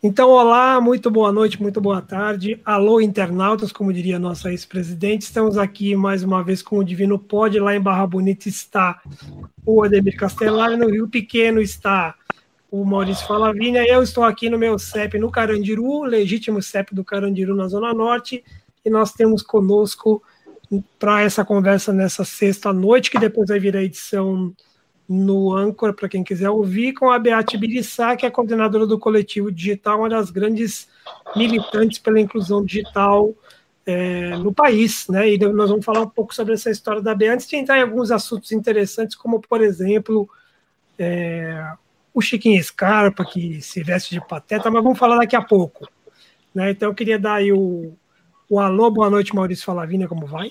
Então, olá, muito boa noite, muito boa tarde. Alô, internautas, como diria nossa ex-presidente. Estamos aqui mais uma vez com o Divino Pod. Lá em Barra Bonita está o Ademir Castelar, no Rio Pequeno está o Maurício Falavinha. Eu estou aqui no meu CEP no Carandiru, legítimo CEP do Carandiru na Zona Norte. E nós temos conosco para essa conversa nessa sexta noite, que depois vai vir a edição no Anchor, para quem quiser ouvir, com a Beate Birissá, que é coordenadora do Coletivo Digital, uma das grandes militantes pela inclusão digital é, no país. Né? E nós vamos falar um pouco sobre essa história da Beate, antes de entrar em alguns assuntos interessantes, como, por exemplo, é, o Chiquinho Scarpa, que se veste de pateta, mas vamos falar daqui a pouco. Né? Então, eu queria dar aí o, o alô, boa noite, Maurício Falavina, como vai?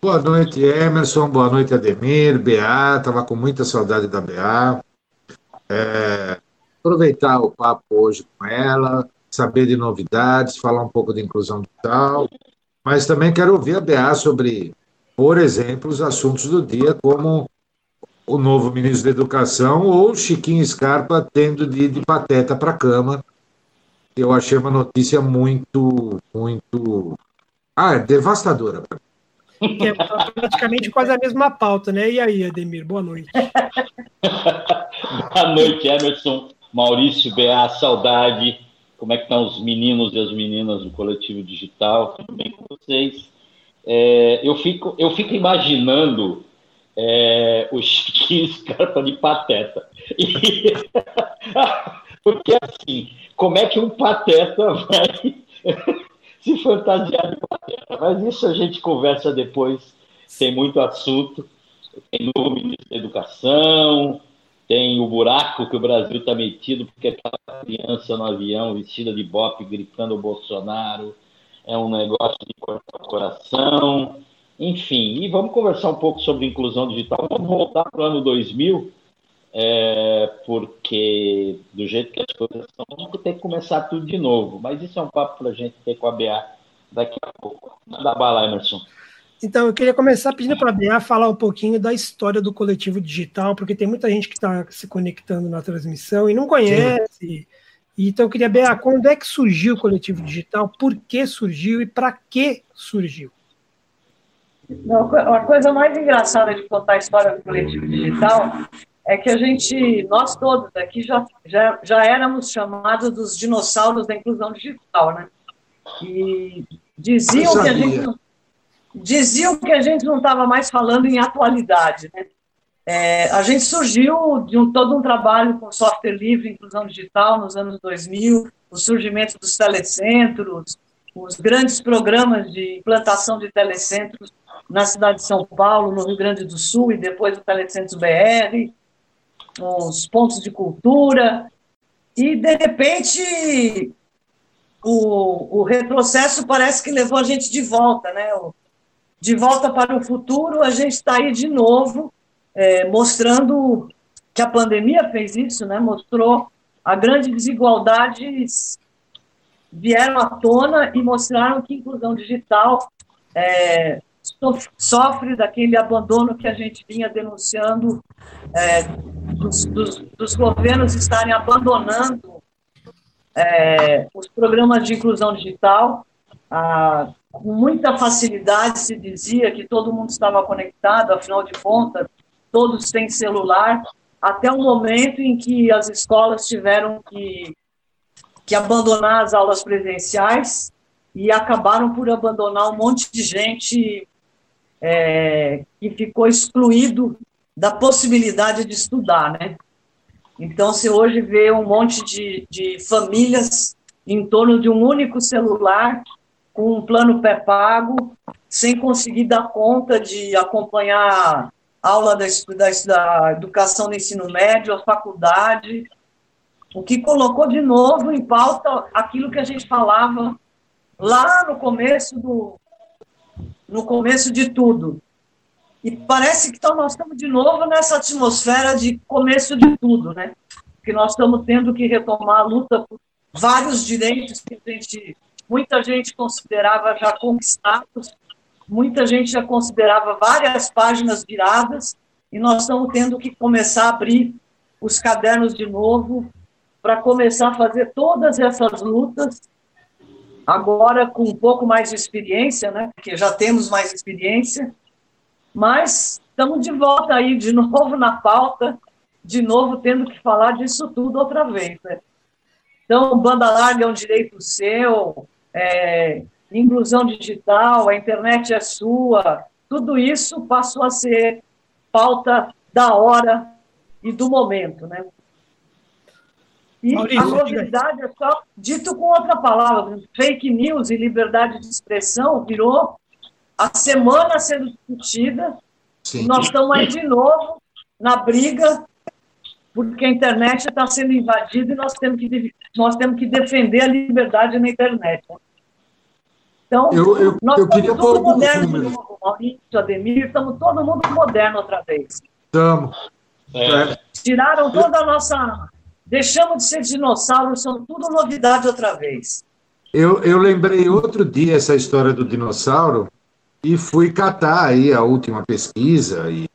Boa noite, Emerson. Boa noite, Ademir, BA. Estava com muita saudade da BA. É, aproveitar o papo hoje com ela, saber de novidades, falar um pouco de inclusão digital, mas também quero ouvir a BA sobre, por exemplo, os assuntos do dia, como o novo ministro da Educação ou Chiquinho Scarpa tendo de de pateta para a cama. Eu achei uma notícia muito, muito. Ah, devastadora para que é praticamente quase a mesma pauta, né? E aí, Ademir, boa noite. boa noite, Emerson, Maurício, BA, saudade. Como é que estão os meninos e as meninas do coletivo digital? Tudo bem com vocês? É, eu, fico, eu fico imaginando é, o Chiquinho Scarpa de pateta. E, porque assim, como é que um pateta vai se fantasiar de pateta. Mas isso a gente conversa depois, tem muito assunto. Tem o ministro da Educação, tem o buraco que o Brasil está metido, porque aquela criança no avião vestida de bope gritando o Bolsonaro é um negócio de cortar o coração. Enfim, e vamos conversar um pouco sobre inclusão digital. Vamos voltar para o ano 2000, é, porque do jeito que as coisas estão, vamos ter que começar tudo de novo. Mas isso é um papo para a gente ter com a BA daqui a pouco. Manda bala, Emerson. Então, eu queria começar pedindo para a BA falar um pouquinho da história do coletivo digital, porque tem muita gente que está se conectando na transmissão e não conhece. Sim. Então, eu queria, BA, quando é que surgiu o coletivo digital, por que surgiu e para que surgiu? Não, a coisa mais engraçada de contar a história do coletivo digital é que a gente, nós todos aqui já, já, já éramos chamados dos dinossauros da inclusão digital, né? E diziam que a gente diziam que a gente não estava mais falando em atualidade, né? É, a gente surgiu de um, todo um trabalho com software livre, inclusão digital, nos anos 2000, o surgimento dos telecentros, os grandes programas de implantação de telecentros na cidade de São Paulo, no Rio Grande do Sul, e depois o Telecentros BR, os pontos de cultura, e de repente o, o retrocesso parece que levou a gente de volta, né? De volta para o futuro, a gente está aí de novo, é, mostrando que a pandemia fez isso, né? Mostrou a grande desigualdade vieram à tona e mostraram que inclusão digital é, sofre daquele abandono que a gente vinha denunciando é, dos, dos, dos, governos estarem abandonando é, os programas de inclusão digital. Ah, com muita facilidade se dizia que todo mundo estava conectado, afinal de contas, todos têm celular, até o momento em que as escolas tiveram que, que abandonar as aulas presenciais e acabaram por abandonar um monte de gente é, que ficou excluído da possibilidade de estudar, né? Então, se hoje vê um monte de, de famílias em torno de um único celular, com um plano pré-pago, sem conseguir dar conta de acompanhar aula da, da, da educação do ensino médio, a faculdade, o que colocou de novo em pauta aquilo que a gente falava lá no começo do, no começo de tudo. E parece que então, nós estamos de novo nessa atmosfera de começo de tudo, né? Que nós estamos tendo que retomar a luta por vários direitos que gente, muita gente considerava já conquistados, muita gente já considerava várias páginas viradas, e nós estamos tendo que começar a abrir os cadernos de novo para começar a fazer todas essas lutas, agora com um pouco mais de experiência, né? Porque já temos mais experiência, mas estamos de volta aí, de novo na pauta, de novo tendo que falar disso tudo outra vez. Né? Então, banda larga é um direito seu, é, inclusão digital, a internet é sua, tudo isso passou a ser pauta da hora e do momento, né? E Maurício, a novidade é só, dito com outra palavra, fake news e liberdade de expressão virou a semana sendo discutida. Sim. Nós estamos aí de novo na briga, porque a internet está sendo invadida e nós temos que, nós temos que defender a liberdade na internet. Então, eu, eu, nós eu estamos todos modernos de novo, Maurício, Ademir, estamos todo mundo moderno outra vez. Estamos. É. Tiraram toda a nossa. Deixamos de ser dinossauros, são tudo novidade outra vez. Eu, eu lembrei outro dia essa história do dinossauro e fui catar aí a última pesquisa e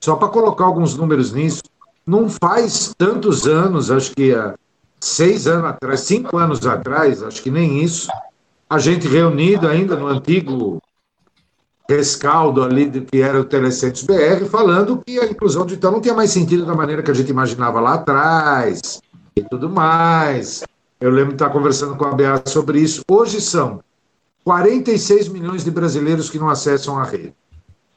só para colocar alguns números nisso. Não faz tantos anos, acho que há seis anos atrás, cinco anos atrás, acho que nem isso, a gente reunido ainda no antigo rescaldo ali de que era o Telecentros BR, falando que a inclusão digital não tinha mais sentido da maneira que a gente imaginava lá atrás e tudo mais. Eu lembro de estar conversando com a BA sobre isso. Hoje são 46 milhões de brasileiros que não acessam a rede.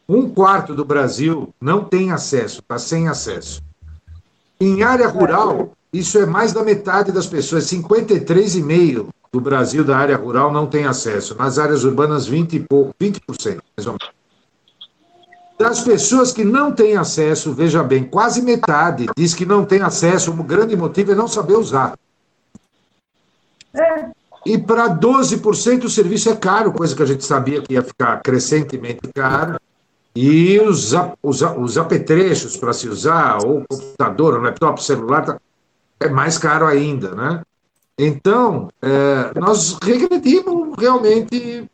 Um quarto do Brasil não tem acesso, está sem acesso. Em área rural, isso é mais da metade das pessoas, 53,5% do Brasil da área rural não tem acesso. Nas áreas urbanas, 20 e pouco, 20%, mais ou menos. Das pessoas que não têm acesso, veja bem, quase metade diz que não tem acesso, o grande motivo é não saber usar. É. E para 12% o serviço é caro, coisa que a gente sabia que ia ficar crescentemente caro. E os, os, os apetrechos para se usar, ou computador, ou laptop, celular, tá, é mais caro ainda, né? Então, é, nós regredimos realmente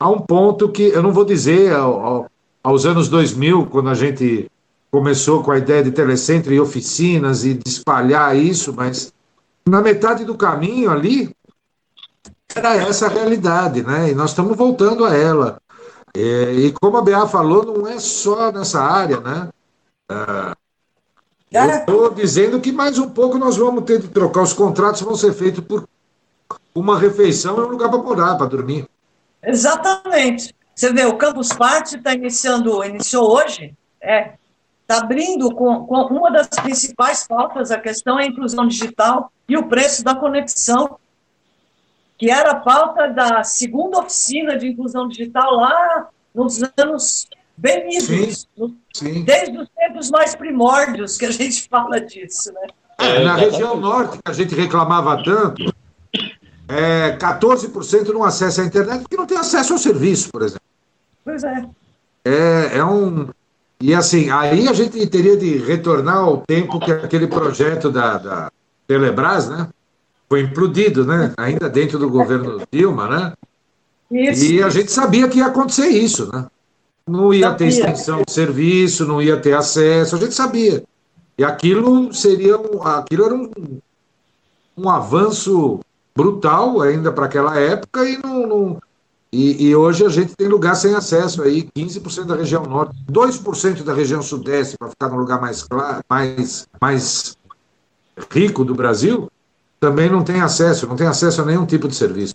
a um ponto que, eu não vou dizer ao, ao, aos anos 2000, quando a gente começou com a ideia de telecentro e oficinas e de espalhar isso, mas na metade do caminho ali era essa a realidade, né? E nós estamos voltando a ela. É, e como a Bea falou, não é só nessa área, né? É, eu estou dizendo que mais um pouco nós vamos ter de trocar. Os contratos vão ser feitos por uma refeição e um lugar para morar, para dormir. Exatamente. Você vê, o Campus Party está iniciando, iniciou hoje, é, está abrindo com, com, uma das principais pautas, a questão é a inclusão digital e o preço da conexão, que era a pauta da segunda oficina de inclusão digital lá nos anos bem-vindos. Desde os tempos mais primórdios que a gente fala disso, né? É, na região norte, que a gente reclamava tanto, é, 14% não acessa a internet porque não tem acesso ao serviço, por exemplo. Pois é. É, é um. E assim, aí a gente teria de retornar ao tempo que aquele projeto da, da Telebrás, né? Foi implodido, né? Ainda dentro do governo Dilma, né? Isso. E a gente sabia que ia acontecer isso, né? não ia ter extensão de serviço, não ia ter acesso, a gente sabia. E aquilo seria aquilo era um, um avanço brutal ainda para aquela época e, não, não e, e, hoje a gente tem lugar sem acesso aí, 15% da região norte, 2% da região sudeste, para ficar no lugar mais claro, mais, mais rico do Brasil, também não tem acesso, não tem acesso a nenhum tipo de serviço.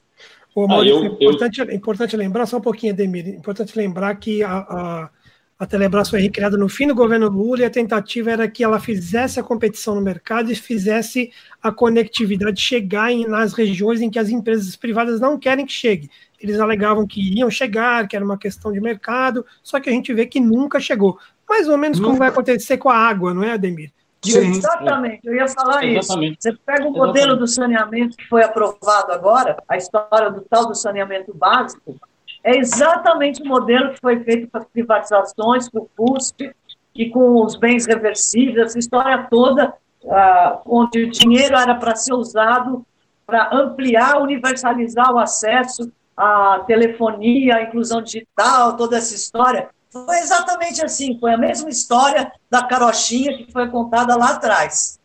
Ô, Maurício, ah, eu, é importante, eu... importante lembrar, só um pouquinho, Ademir, importante lembrar que a, a, a Telebrás foi recriada no fim do governo Lula e a tentativa era que ela fizesse a competição no mercado e fizesse a conectividade chegar em, nas regiões em que as empresas privadas não querem que chegue. Eles alegavam que iriam chegar, que era uma questão de mercado, só que a gente vê que nunca chegou. Mais ou menos como vai acontecer com a água, não é, Ademir? Sim. Exatamente, eu ia falar Exatamente. isso. Você pega o modelo Exatamente. do saneamento que foi aprovado agora, a história do tal do saneamento básico, é exatamente o modelo que foi feito para as privatizações, com o CUSP e com os bens reversíveis, essa história toda, ah, onde o dinheiro era para ser usado para ampliar, universalizar o acesso à telefonia, à inclusão digital, toda essa história. Foi exatamente assim, foi a mesma história da carochinha que foi contada lá atrás.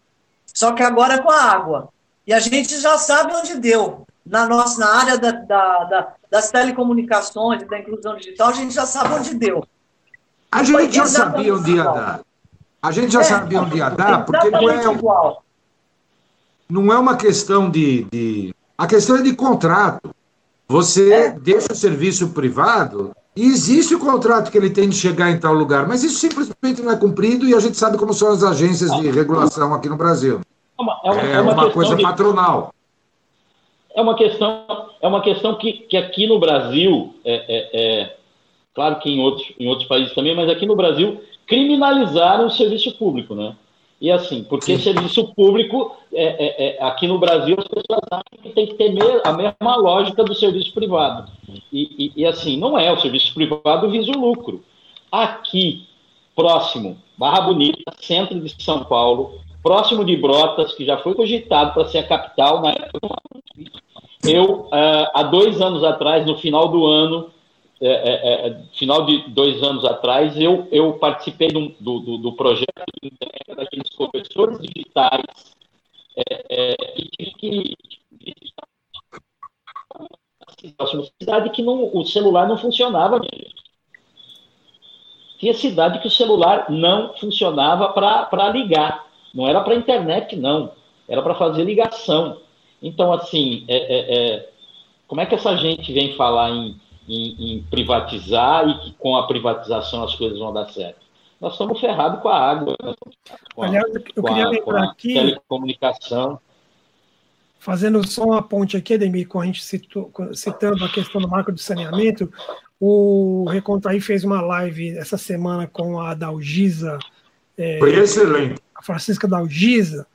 Só que agora com a água. E a gente já sabe onde deu. Na nossa na área da, da, da, das telecomunicações da inclusão digital, a gente já sabe onde deu. A gente já sabia onde ia dar. A gente já é, sabia onde ia dar, porque não é, igual. não é uma questão de, de. A questão é de contrato. Você é. deixa o serviço privado e existe o contrato que ele tem de chegar em tal lugar, mas isso simplesmente não é cumprido e a gente sabe como são as agências de regulação aqui no Brasil. É uma, é uma, é uma, uma coisa de, patronal. É uma questão, é uma questão que, que aqui no Brasil, é, é, é, claro que em outros, em outros países também, mas aqui no Brasil criminalizaram o serviço público, né? E assim, porque Sim. serviço público, é, é, é, aqui no Brasil, as pessoas acham que tem que ter a mesma lógica do serviço privado. E, e, e, assim, não é, o serviço privado visa o lucro. Aqui, próximo, Barra Bonita, centro de São Paulo, próximo de Brotas, que já foi cogitado para ser a capital na época eu, uh, há dois anos atrás, no final do ano, é, é, é, final de dois anos atrás, eu, eu participei do, do, do projeto daqueles professores digitais é, é, e tive que uma cidade que não, o celular não funcionava. Tinha cidade que o celular não funcionava para ligar. Não era para internet, não. Era para fazer ligação. Então, assim, é, é, é, como é que essa gente vem falar em em, em privatizar e que com a privatização as coisas vão dar certo. Nós estamos ferrados com a água, com a, Aliás, eu queria a, lembrar aqui. Telecomunicação. Fazendo só uma ponte aqui, Ademir, com a gente citou, citando a questão do marco do saneamento, o Recontaí fez uma live essa semana com a Dalgisa. É, Foi excelente. A Francisca Dalgisa,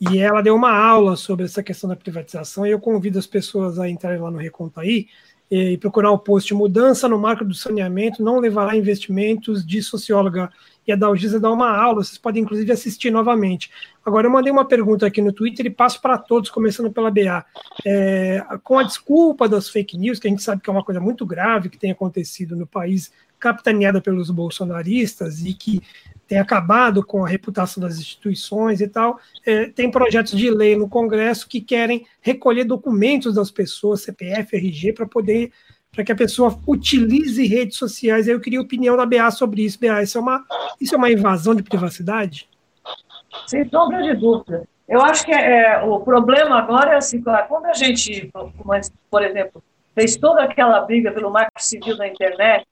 e ela deu uma aula sobre essa questão da privatização, e eu convido as pessoas a entrarem lá no Recontaí, e procurar o post Mudança no Marco do Saneamento não levará investimentos de socióloga. E a Dalgisa dá uma aula, vocês podem inclusive assistir novamente. Agora, eu mandei uma pergunta aqui no Twitter e passo para todos, começando pela BA. É, com a desculpa das fake news, que a gente sabe que é uma coisa muito grave que tem acontecido no país, capitaneada pelos bolsonaristas e que tem acabado com a reputação das instituições e tal. É, tem projetos de lei no Congresso que querem recolher documentos das pessoas, CPF, RG, para poder para que a pessoa utilize redes sociais. Eu queria opinião da BA sobre isso. BA, isso é uma, isso é uma invasão de privacidade? Sem sombra de dúvida. Eu acho que é, o problema agora é assim, quando a gente, por exemplo, fez toda aquela briga pelo marco civil da internet,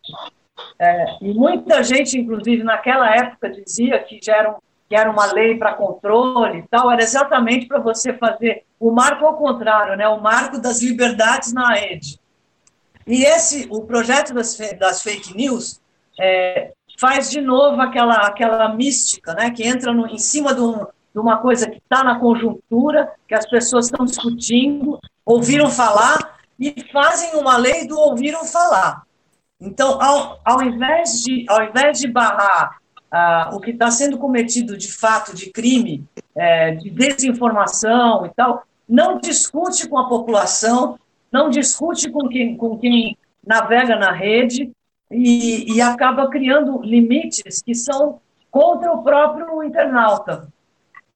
é, e muita gente, inclusive, naquela época dizia que já era, um, que era uma lei para controle e tal, era exatamente para você fazer o marco ao contrário, né, o marco das liberdades na rede. E esse, o projeto das, das fake news, é, faz de novo aquela, aquela mística, né, que entra no, em cima de, um, de uma coisa que está na conjuntura, que as pessoas estão discutindo, ouviram falar, e fazem uma lei do ouviram falar. Então, ao, ao, invés, de, ao invés de barrar ah, o que está sendo cometido de fato de crime, é, de desinformação e tal, não discute com a população, não discute com quem, com quem navega na rede e, e acaba criando limites que são contra o próprio internauta.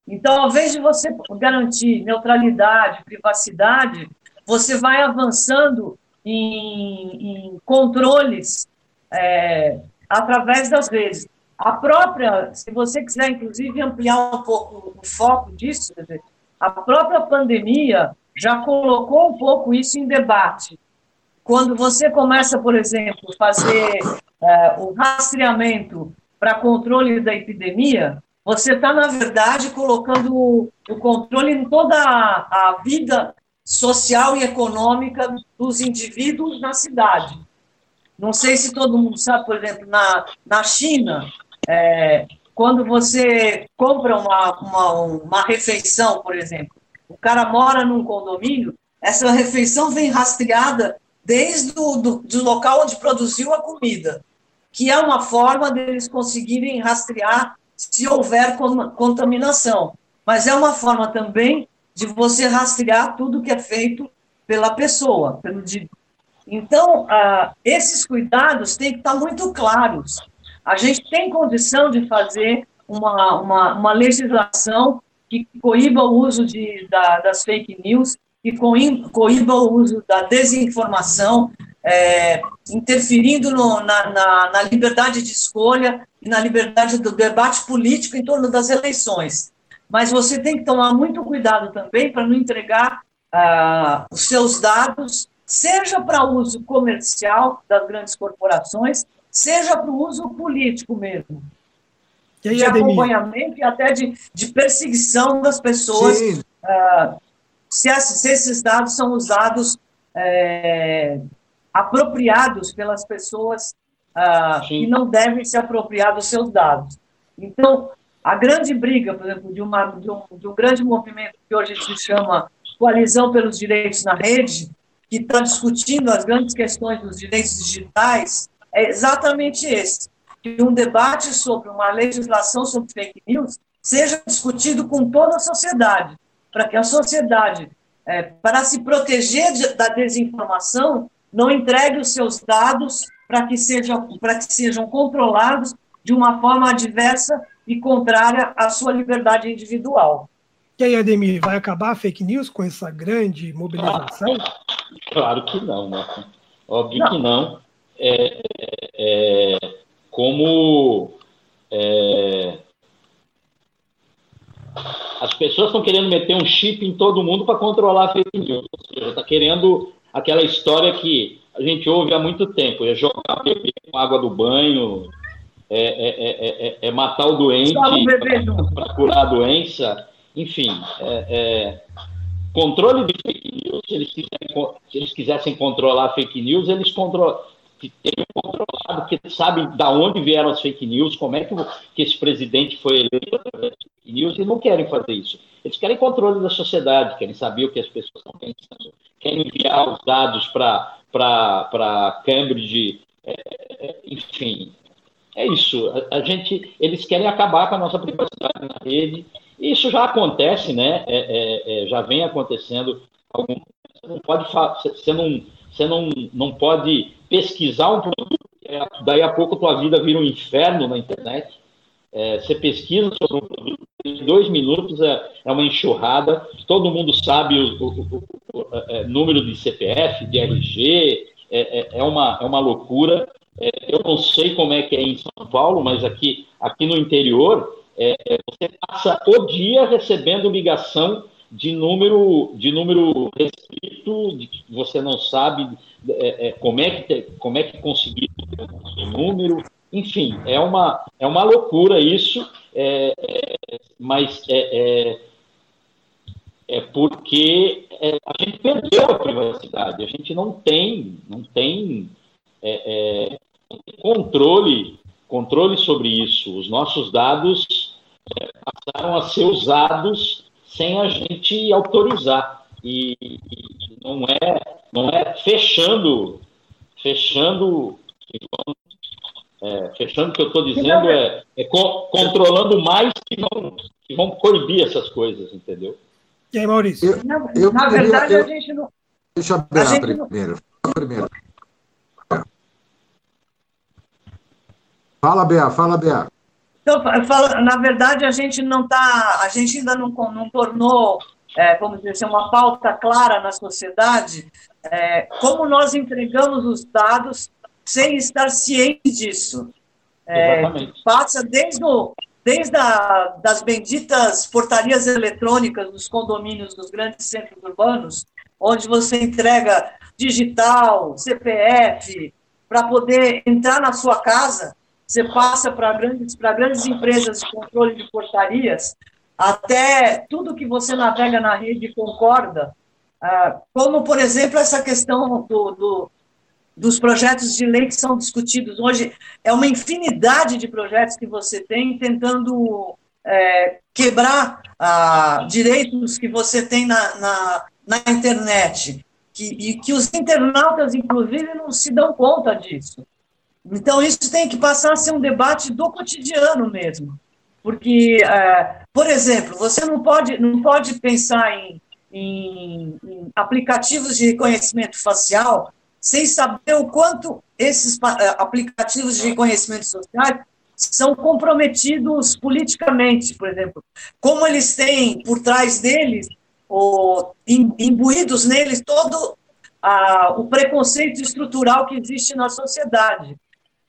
Então, ao invés de você garantir neutralidade, privacidade, você vai avançando em, em controles é, através das redes. A própria, se você quiser, inclusive, ampliar um pouco o foco disso, a própria pandemia já colocou um pouco isso em debate. Quando você começa, por exemplo, fazer é, o rastreamento para controle da epidemia, você está, na verdade, colocando o, o controle em toda a, a vida social e econômica dos indivíduos na cidade. Não sei se todo mundo sabe, por exemplo, na, na China, é, quando você compra uma, uma, uma refeição, por exemplo, o cara mora num condomínio, essa refeição vem rastreada desde o do, do local onde produziu a comida, que é uma forma deles conseguirem rastrear se houver contaminação. Mas é uma forma também de você rastrear tudo que é feito pela pessoa. Pelo Então, esses cuidados têm que estar muito claros. A gente tem condição de fazer uma, uma, uma legislação que coíba o uso de, da, das fake news, que coíba o uso da desinformação, é, interferindo no, na, na, na, liberdade de escolha e na liberdade do debate político em torno das eleições. Mas você tem que tomar muito cuidado também para não entregar ah, os seus dados, seja para uso comercial das grandes corporações, seja para o uso político mesmo. E aí, de Ademir? acompanhamento e até de, de perseguição das pessoas, uh, se, se, esses dados são usados é, apropriados pelas pessoas uh, que não devem se apropriar dos seus dados. Então, a grande briga, por exemplo, de, uma, de, um, de um grande movimento que hoje se chama Coalizão pelos Direitos na Rede, que está discutindo as grandes questões dos direitos digitais, é exatamente esse que um debate sobre uma legislação sobre fake news seja discutido com toda a sociedade, para que a sociedade, é, para se proteger de, da desinformação, não entregue os seus dados para que, sejam, para que sejam controlados de uma forma adversa e contrária à sua liberdade individual. E aí, Ademir, vai acabar a fake news com essa grande mobilização? Claro que não, né? Óbvio não. que não. É, é, como é, as pessoas estão querendo meter um chip em todo mundo para controlar a fake news. Ou seja, está querendo aquela história que a gente ouve há muito tempo: é jogar bebê com água do banho, é, é, é, é matar o doente para curar a doença. Enfim, controle de fake news, se eles, quiserem, se eles quisessem controlar fake news, eles controlam que tenham controlado, que sabem da onde vieram as fake news, como é que, que esse presidente foi eleito fake news, e não querem fazer isso. Eles querem controle da sociedade, querem saber o que as pessoas estão pensando, querem enviar os dados para Cambridge, é, é, enfim. É isso. A, a, gente, eles querem acabar com a nossa privacidade na rede. E isso já acontece, né? É, é, é já vem acontecendo. Você não pode, você não, você não, não pode pesquisar um produto, é, daí a pouco tua vida vira um inferno na internet. É, você pesquisa sobre um produto, em dois minutos é, é uma enxurrada, todo mundo sabe o, o, o, o é, é, número de CPF, de RG, é, é, uma, é uma loucura. eu não sei como é que é em São Paulo, mas aqui, aqui no interior, você passa o dia recebendo ligação de número de número restrito, de que você não sabe é, é, como, é que, como é que conseguir o número, enfim, é uma, é uma loucura isso, é, é mas é, é, é porque é, a gente perdeu a privacidade, a gente não tem, não tem controle, controle sobre isso. Os nossos dados passaram a ser usados sem a gente autorizar. E, e não é não é fechando, fechando, é, fechando o que eu estou dizendo é, é co controlando mais que vão, que vão coibir essas coisas, entendeu? E aí, Maurício? Eu, na, eu, na verdade, eu, a gente não. Deixa eu abrir primeiro. Não... primeiro. Fala, Bea, fala, Bea. Então, falo, na verdade, a gente não está, a gente ainda não, não tornou, é, vamos dizer assim, uma pauta clara na sociedade, é, como nós entregamos os dados sem estar ciente disso. É, passa desde, o, desde a, das benditas portarias eletrônicas dos condomínios dos grandes centros urbanos, onde você entrega digital, CPF, para poder entrar na sua casa você passa para grandes, grandes empresas de controle de portarias, até tudo que você navega na rede concorda, ah, como, por exemplo, essa questão do, do, dos projetos de lei que são discutidos hoje. É uma infinidade de projetos que você tem tentando é, quebrar ah, direitos que você tem na, na, na internet, que, e que os internautas, inclusive, não se dão conta disso. Então, isso tem que passar a ser um debate do cotidiano mesmo. Porque, é, por exemplo, você não pode, não pode pensar em, em, em aplicativos de reconhecimento facial sem saber o quanto esses é, aplicativos de reconhecimento social são comprometidos politicamente, por exemplo. Como eles têm por trás deles, ou imbuídos neles, todo a, o preconceito estrutural que existe na sociedade.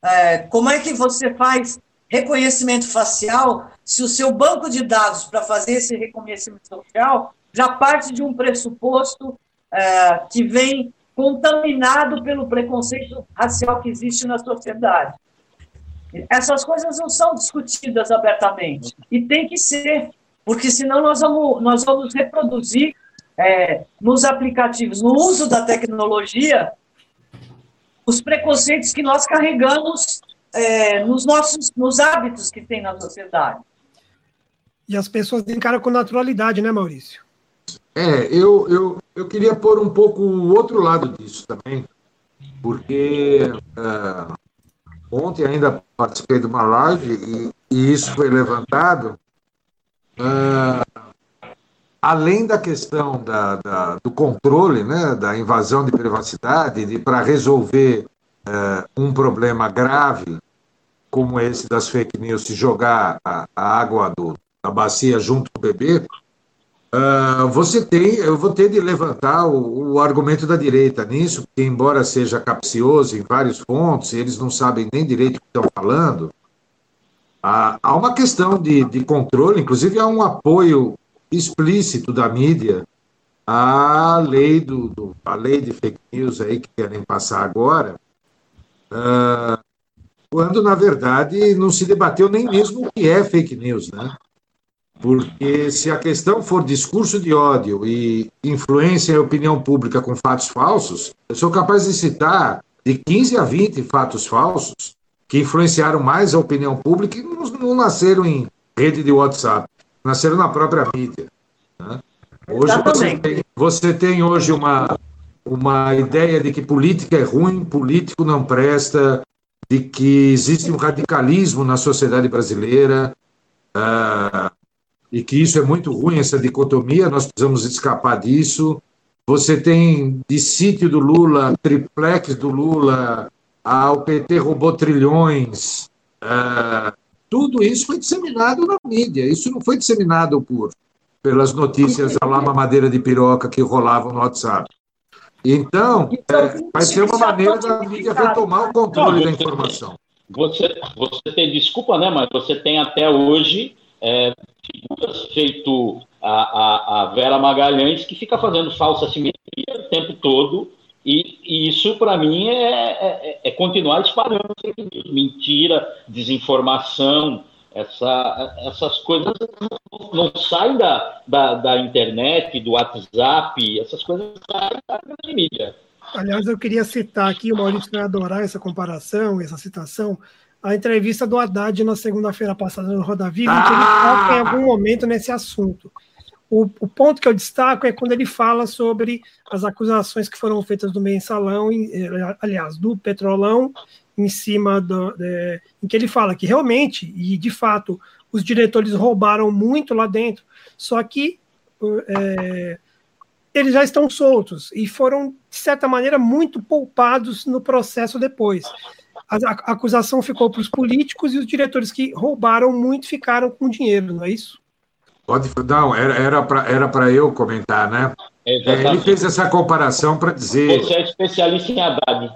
É, como é que você faz reconhecimento facial se o seu banco de dados para fazer esse reconhecimento social já parte de um pressuposto é, que vem contaminado pelo preconceito racial que existe na sociedade. Essas coisas não são discutidas abertamente e tem que ser, porque senão nós vamos, nós vamos reproduzir é, nos aplicativos, no uso da tecnologia, os preconceitos que nós carregamos é, nos nossos nos hábitos que tem na sociedade. E as pessoas encaram com naturalidade, né, Maurício? É, eu, eu, eu queria pôr um pouco o outro lado disso também, porque uh, ontem ainda participei de uma live e, e isso foi levantado. Uh, além da questão da, da, do controle, né, da invasão de privacidade, de, para resolver uh, um problema grave como esse das fake news, se jogar a, a água do, da bacia junto com o bebê, uh, você tem, eu vou ter de levantar o, o, argumento da direita nisso, que embora seja capcioso em vários pontos, eles não sabem nem direito o que estão falando, uh, há uma questão de, de controle, inclusive há um apoio explícito da mídia à lei do, do, a lei de fake news aí que querem passar agora, uh, quando na verdade não se debateu nem mesmo o que é fake news, né? Porque se a questão for discurso de ódio e influência em opinião pública com fatos falsos, eu sou capaz de citar de 15 a 20 fatos falsos que influenciaram mais a opinião pública e não, não nasceram em rede de WhatsApp nasceram na própria mídia. Né? Hoje você tem, você tem, hoje uma, uma ideia de que política é ruim, político não presta, de que existe um radicalismo na sociedade brasileira uh, e que isso é muito ruim, essa dicotomia, nós precisamos escapar disso. Você tem de sítio do Lula, triplex do Lula, ao PT roubou trilhões. Uh, tudo isso foi disseminado na mídia. Isso não foi disseminado por pelas notícias da lama madeira de piroca que rolavam no WhatsApp. Então, então é, vai ser uma maneira da mídia retomar o controle da informação. Você, você tem, desculpa, né, mas você tem até hoje é, figuras feito a, a, a Vera Magalhães que fica fazendo falsa simetria o tempo todo e, e isso, para mim, é, é, é, continuar espalhando mentira, desinformação, essa, essas coisas não saem da, da, da, internet, do WhatsApp, essas coisas saem da grande mídia. Aliás, eu queria citar aqui, o Maurício vai adorar essa comparação, essa citação, a entrevista do Haddad na segunda-feira passada no Roda Viva, ah! em que ele toca em algum momento nesse assunto. O, o, ponto que eu destaco é quando ele fala sobre as acusações que foram feitas do mensalão, em, eh, aliás, do petrolão, em cima do, de, em que ele fala que realmente, e de fato, os diretores roubaram muito lá dentro, só que é, eles já estão soltos e foram, de certa maneira, muito poupados no processo depois. A, a acusação ficou para os políticos e os diretores que roubaram muito ficaram com dinheiro, não é isso? Pode, não, era, era para era eu comentar, né? É, ele fez essa comparação para dizer. Você é especialista em Haddad.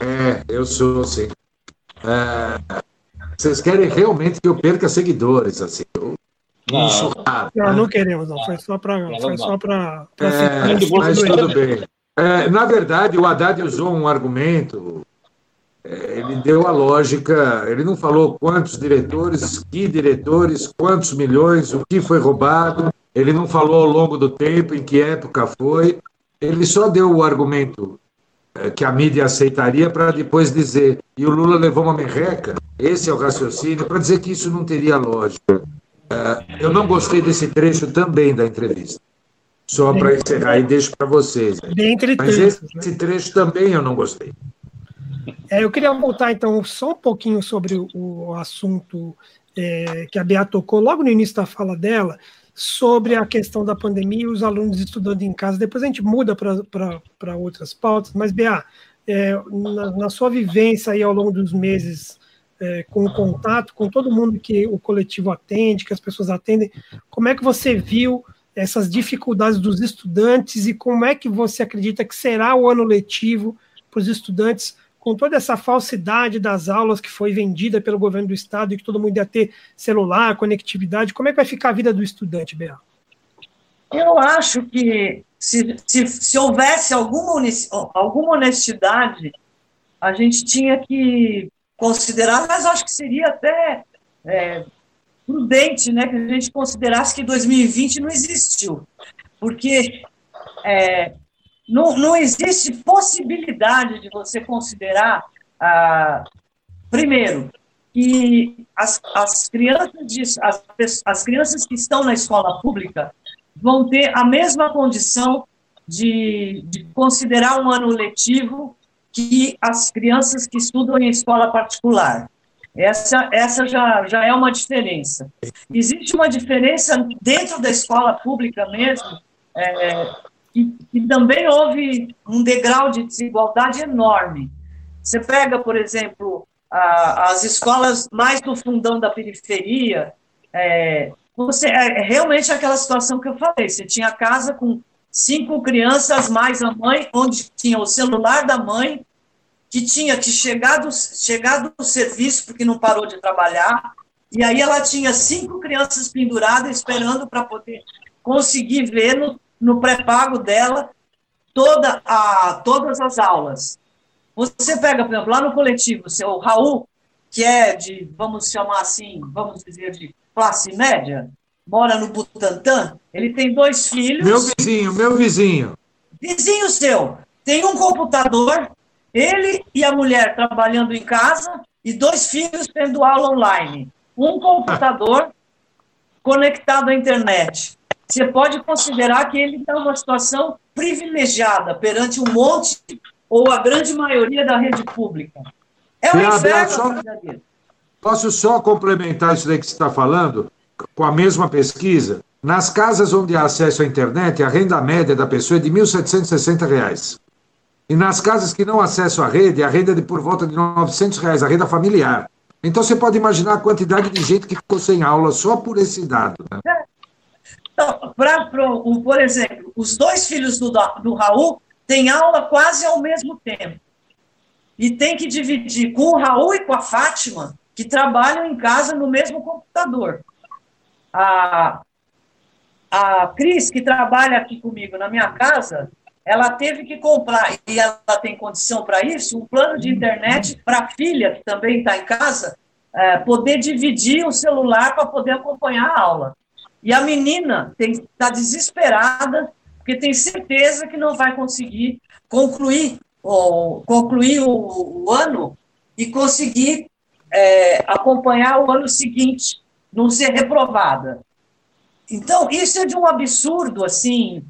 É, eu sou, sim. É, vocês querem realmente que eu perca seguidores, assim. Eu, não, enxurrado, não, né? não queremos, não. Foi só para. Foi só para. É, mas tudo bem. É, na verdade, o Haddad usou um argumento ele deu a lógica, ele não falou quantos diretores, que diretores, quantos milhões, o que foi roubado, ele não falou ao longo do tempo, em que época foi, ele só deu o argumento é, que a mídia aceitaria para depois dizer, e o Lula levou uma merreca, esse é o raciocínio, para dizer que isso não teria lógica. É, eu não gostei desse trecho também da entrevista. Só para encerrar e deixo para vocês. Mas esse trecho também eu não gostei. É, eu queria voltar, então, só um pouquinho sobre o, o assunto é, que a Bea tocou logo no início da fala dela, sobre a questão da pandemia e os alunos estudando em casa. Depois a gente muda para outras pautas, mas, Bea, é, na, na, sua vivência aí ao longo dos meses é, com o contato com todo mundo que o coletivo atende, que as pessoas atendem, como é que você viu essas dificuldades dos estudantes e como é que você acredita que será o ano letivo para os estudantes com toda essa falsidade das aulas que foi vendida pelo governo do estado e que todo mundo ia ter celular, conectividade, como é que vai ficar a vida do estudante, Bea? Eu acho que se, se, se houvesse alguma, alguma honestidade, a gente tinha que considerar, mas acho que seria até é, prudente né, que a gente considerasse que 2020 não existiu, porque é, não, não existe possibilidade de você considerar, ah, primeiro, que as, as, crianças de, as, as crianças que estão na escola pública vão ter a mesma condição de, de considerar um ano letivo que as crianças que estudam em escola particular. Essa, essa já, já é uma diferença. Existe uma diferença dentro da escola pública mesmo, é, que, que também houve um degrau de desigualdade enorme. Você pega, por exemplo, a, as escolas mais do fundão da periferia, é, você, é, é realmente aquela situação que eu falei, você tinha casa com cinco crianças mais a mãe, onde tinha o celular da mãe, que tinha que chegar do, chegar do serviço porque não parou de trabalhar, e aí ela tinha cinco crianças penduradas esperando para poder conseguir ver no, no pré-pago dela toda a, todas as aulas. Você pega, por exemplo, lá no coletivo, o seu Raul, que é de, vamos chamar assim, vamos dizer, de classe média, mora no Butantã, ele tem dois filhos. Meu vizinho, meu vizinho. Vizinho seu. Tem um computador, ele e a mulher trabalhando em casa e dois filhos tendo aula online. Um computador conectado à internet. Você pode considerar que ele está numa situação privilegiada perante um monte ou a grande maioria da rede pública. É um inferno só, Posso só complementar isso daí que você está falando? Com a mesma pesquisa, nas casas onde há acesso à internet, a renda média da pessoa é de R$ 1.760. E nas casas que não acessam a rede, a renda é de por volta de 900 reais, a renda familiar. Então você pode imaginar a quantidade de gente que ficou sem aula só por esse dado. Né? Então, pra, pra, por exemplo, os dois filhos do, do Raul têm aula quase ao mesmo tempo. E tem que dividir com o Raul e com a Fátima, que trabalham em casa no mesmo computador. A, a Cris, que trabalha aqui comigo na minha casa, ela teve que comprar, e ela tem condição para isso, um plano de internet para a filha, que também está em casa, é, poder dividir o celular para poder acompanhar a aula. E a menina está desesperada, porque tem certeza que não vai conseguir concluir, ou, concluir o, o ano e conseguir é, acompanhar o ano seguinte, não ser reprovada. Então, isso é de um absurdo, assim,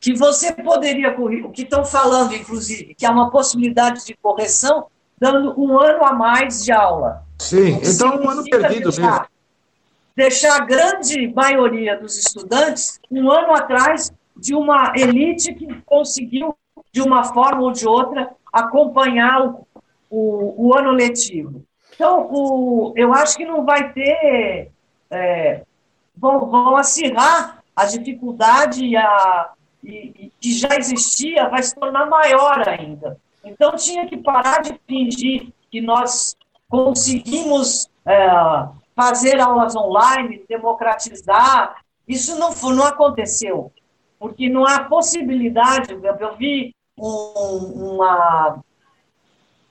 que você poderia correr, o que estão falando, inclusive, que há uma possibilidade de correção, dando um ano a mais de aula. Sim, então um ano perdido deixar, mesmo. Deixar a grande maioria dos estudantes um ano atrás de uma elite que conseguiu, de uma forma ou de outra, acompanhar o, o, o ano letivo. Então, o, eu acho que não vai ter. É, vão, vão acirrar a dificuldade e a, e, que já existia vai se tornar maior ainda. Então, tinha que parar de fingir que nós conseguimos é, fazer aulas online, democratizar. Isso não, não aconteceu, porque não há possibilidade. Eu vi um, uma,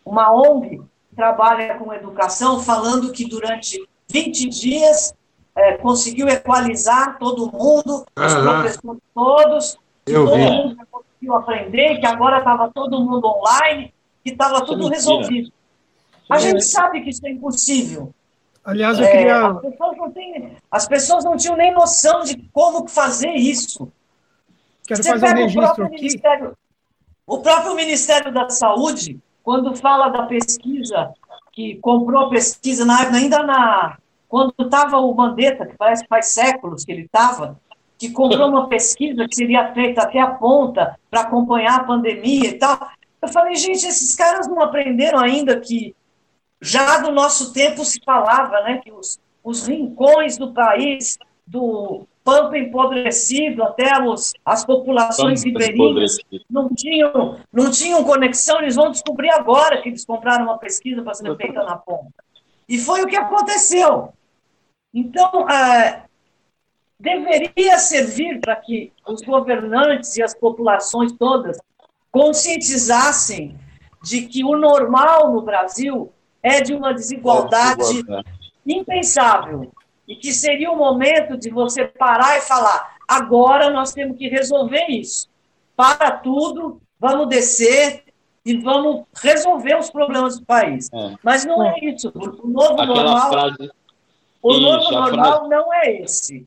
uma ONG que trabalha com educação falando que durante 20 dias é, conseguiu equalizar todo mundo, os uhum. professores todos, eu todo vi. mundo conseguiu aprender, que agora estava todo mundo online, que estava tudo resolvido. A gente sabe que isso é impossível. Aliás, eu queria. É, as, pessoas não têm, as pessoas não tinham nem noção de como fazer isso. Quero Você fazer um registro aqui. O próprio Ministério da Saúde, quando fala da pesquisa, que comprou pesquisa na, ainda na. Quando estava o Mandetta, que parece que faz séculos que ele estava, que comprou uma pesquisa que seria feita até a ponta para acompanhar a pandemia e tal. Eu falei, gente, esses caras não aprenderam ainda que já do nosso tempo se falava né, que os, os rincões do país, do pampa empobrecido até os, as populações ribeirinhas não tinham, não tinham conexão, eles vão descobrir agora que eles compraram uma pesquisa para ser feita na ponta. E foi o que aconteceu. Então, é, deveria servir para que os governantes e as populações todas conscientizassem de que o normal no Brasil é de uma desigualdade impensável e que seria o momento de você parar e falar: agora nós temos que resolver isso. Para tudo, vamos descer e vamos resolver os problemas do país. É. Mas não é isso. O novo Aquela normal, frase... o isso, novo normal frase... não é esse.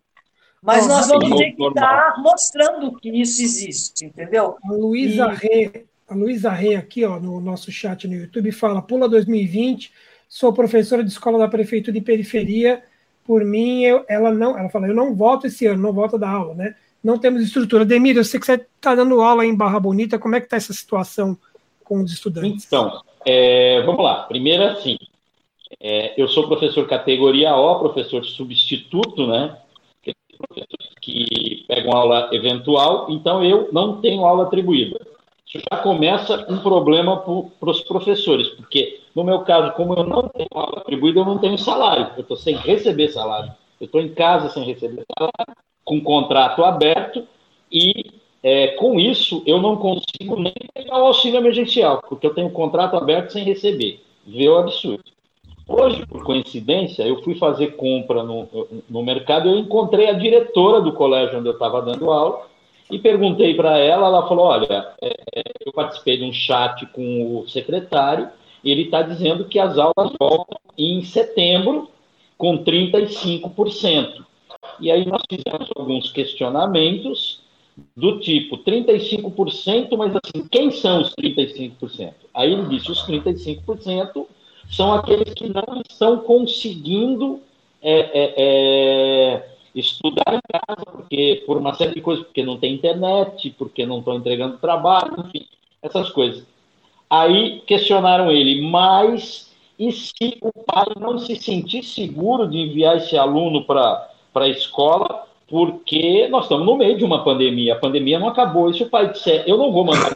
Mas nós vamos ter que estar mostrando que isso existe, entendeu? A Luísa e... Rê, a Luísa Rê aqui, ó, no nosso chat no YouTube, fala: pula 2020, sou professora de escola da prefeitura de periferia por mim, eu, ela não, ela fala, eu não volto esse ano, não volto a dar aula, né? Não temos estrutura. Demir, eu sei que você está dando aula em Barra Bonita, como é que está essa situação com os estudantes? Então, é, vamos lá. Primeiro, assim, é, eu sou professor categoria O, professor substituto, né? Que pegam aula eventual, então eu não tenho aula atribuída. Isso já começa um problema para os professores, porque no meu caso, como eu não tenho aula atribuída, eu não tenho salário, eu estou sem receber salário. Eu estou em casa sem receber salário, com contrato aberto, e é, com isso eu não consigo nem pegar o auxílio emergencial, porque eu tenho contrato aberto sem receber. Vê o absurdo. Hoje, por coincidência, eu fui fazer compra no, no mercado e eu encontrei a diretora do colégio onde eu estava dando aula e perguntei para ela, ela falou, olha, é, eu participei de um chat com o secretário e ele está dizendo que as aulas voltam em setembro com 35%. E aí nós fizemos alguns questionamentos do tipo 35%, mas assim, quem são os 35%? Aí ele disse, os 35% são aqueles que não estão conseguindo é, é, é, estudar em casa, porque por uma série de coisas, porque não tem internet, porque não estão entregando trabalho, enfim, essas coisas. Aí questionaram ele, mas e se o pai não se sentir seguro de enviar esse aluno para a escola, porque nós estamos no meio de uma pandemia, a pandemia não acabou, e se o pai disser, eu não vou mandar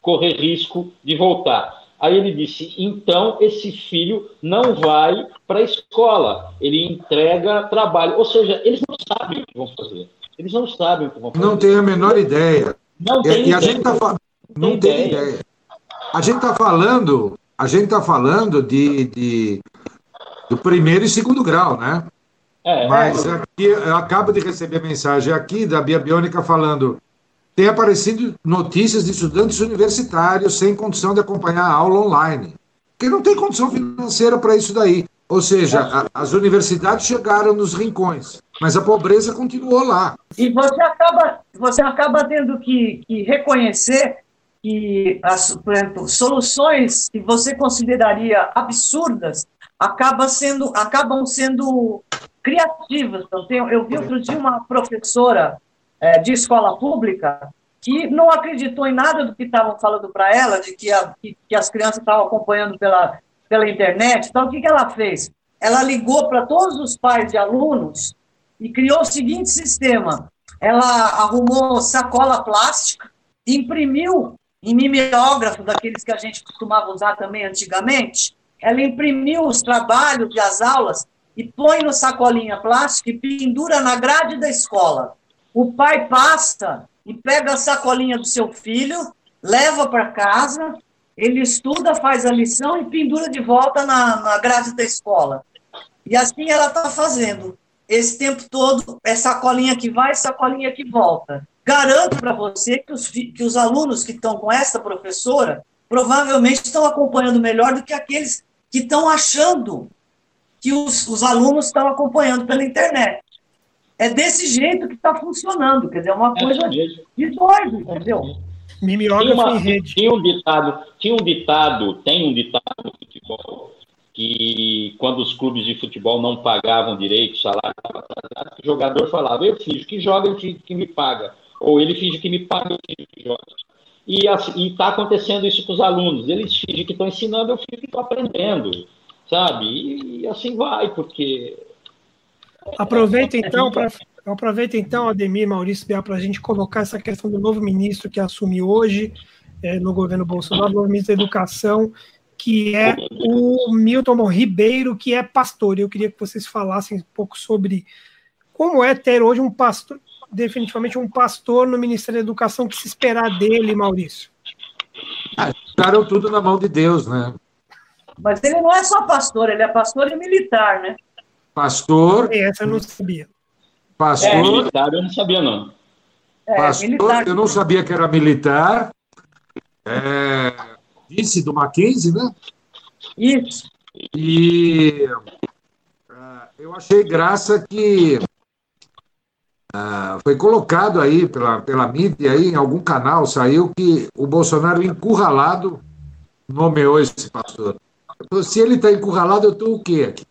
correr risco de voltar. Aí ele disse: então esse filho não vai para a escola, ele entrega trabalho. Ou seja, eles não sabem o que vão fazer. Eles não sabem o que vão fazer. Não tem a menor ideia. Não tem e, ideia. a gente tá falando. Não, não tem ideia. ideia. A gente está falando, a gente está falando de, de, do primeiro e segundo grau, né? É, Mas é. aqui eu acabo de receber mensagem aqui da Bia Biônica falando tem aparecido notícias de estudantes universitários sem condição de acompanhar a aula online, porque não tem condição financeira para isso daí. Ou seja, a, as universidades chegaram nos rincões, mas a pobreza continuou lá. E você acaba, você acaba tendo que, que reconhecer que as exemplo, soluções que você consideraria absurdas sendo, acabam sendo criativas. Então, eu vi outro dia uma professora é, de escola pública que não acreditou em nada do que estavam falando para ela, de que, a, que, que, as crianças estavam acompanhando pela, pela internet. Então, o que, que ela fez? Ela ligou para todos os pais de alunos e criou o seguinte sistema: ela arrumou sacola plástica, imprimiu em mimeógrafo, daqueles que a gente costumava usar também antigamente, ela imprimiu os trabalhos e as aulas e põe no sacolinha plástica e pendura na grade da escola. O pai passa e pega a sacolinha do seu filho, leva para casa, ele estuda, faz a lição e pendura de volta na, na grade da escola. E assim ela está fazendo. Esse tempo todo, é sacolinha que vai, sacolinha que volta. Garanto para você que os, que os alunos que estão com essa professora provavelmente estão acompanhando melhor do que aqueles que estão achando que os, os alunos estão acompanhando pela internet. É desse jeito que está funcionando, quer dizer, é uma é coisa de doido, entendeu? Mimeógrafo em rede. Tinha um ditado, tinha um ditado, tem um ditado no futebol, que quando os clubes de futebol não pagavam direito, salário, o jogador falava, eu fiz que joga, que, que me paga. Ou ele finge que me paga, eu finge que joga. E está acontecendo isso com os alunos. Eles fingem que estão ensinando, eu fico que estou aprendendo, sabe? E, e, assim vai, porque. Aproveita então para. Aproveita então, Ademir Maurício para a gente colocar essa questão do novo ministro que assumiu hoje é, no governo Bolsonaro, novo ministro da Educação, que é o Milton Ribeiro, que é pastor. Eu queria que vocês falassem um pouco sobre como é ter hoje um pastor, definitivamente um pastor no Ministério da Educação, que se esperar dele, Maurício? Ah, ficaram tudo na mão de Deus, né? Mas ele não é só pastor, ele é pastor e militar, né? Pastor. É, essa eu não sabia. Pastor. É, militar eu não sabia, não. É, pastor, militar, eu não sabia que era militar. É, vice do Mackenzie, né? Isso. E uh, eu achei graça que uh, foi colocado aí pela, pela mídia, aí, em algum canal, saiu que o Bolsonaro encurralado nomeou esse pastor. Se ele está encurralado, eu estou o quê aqui?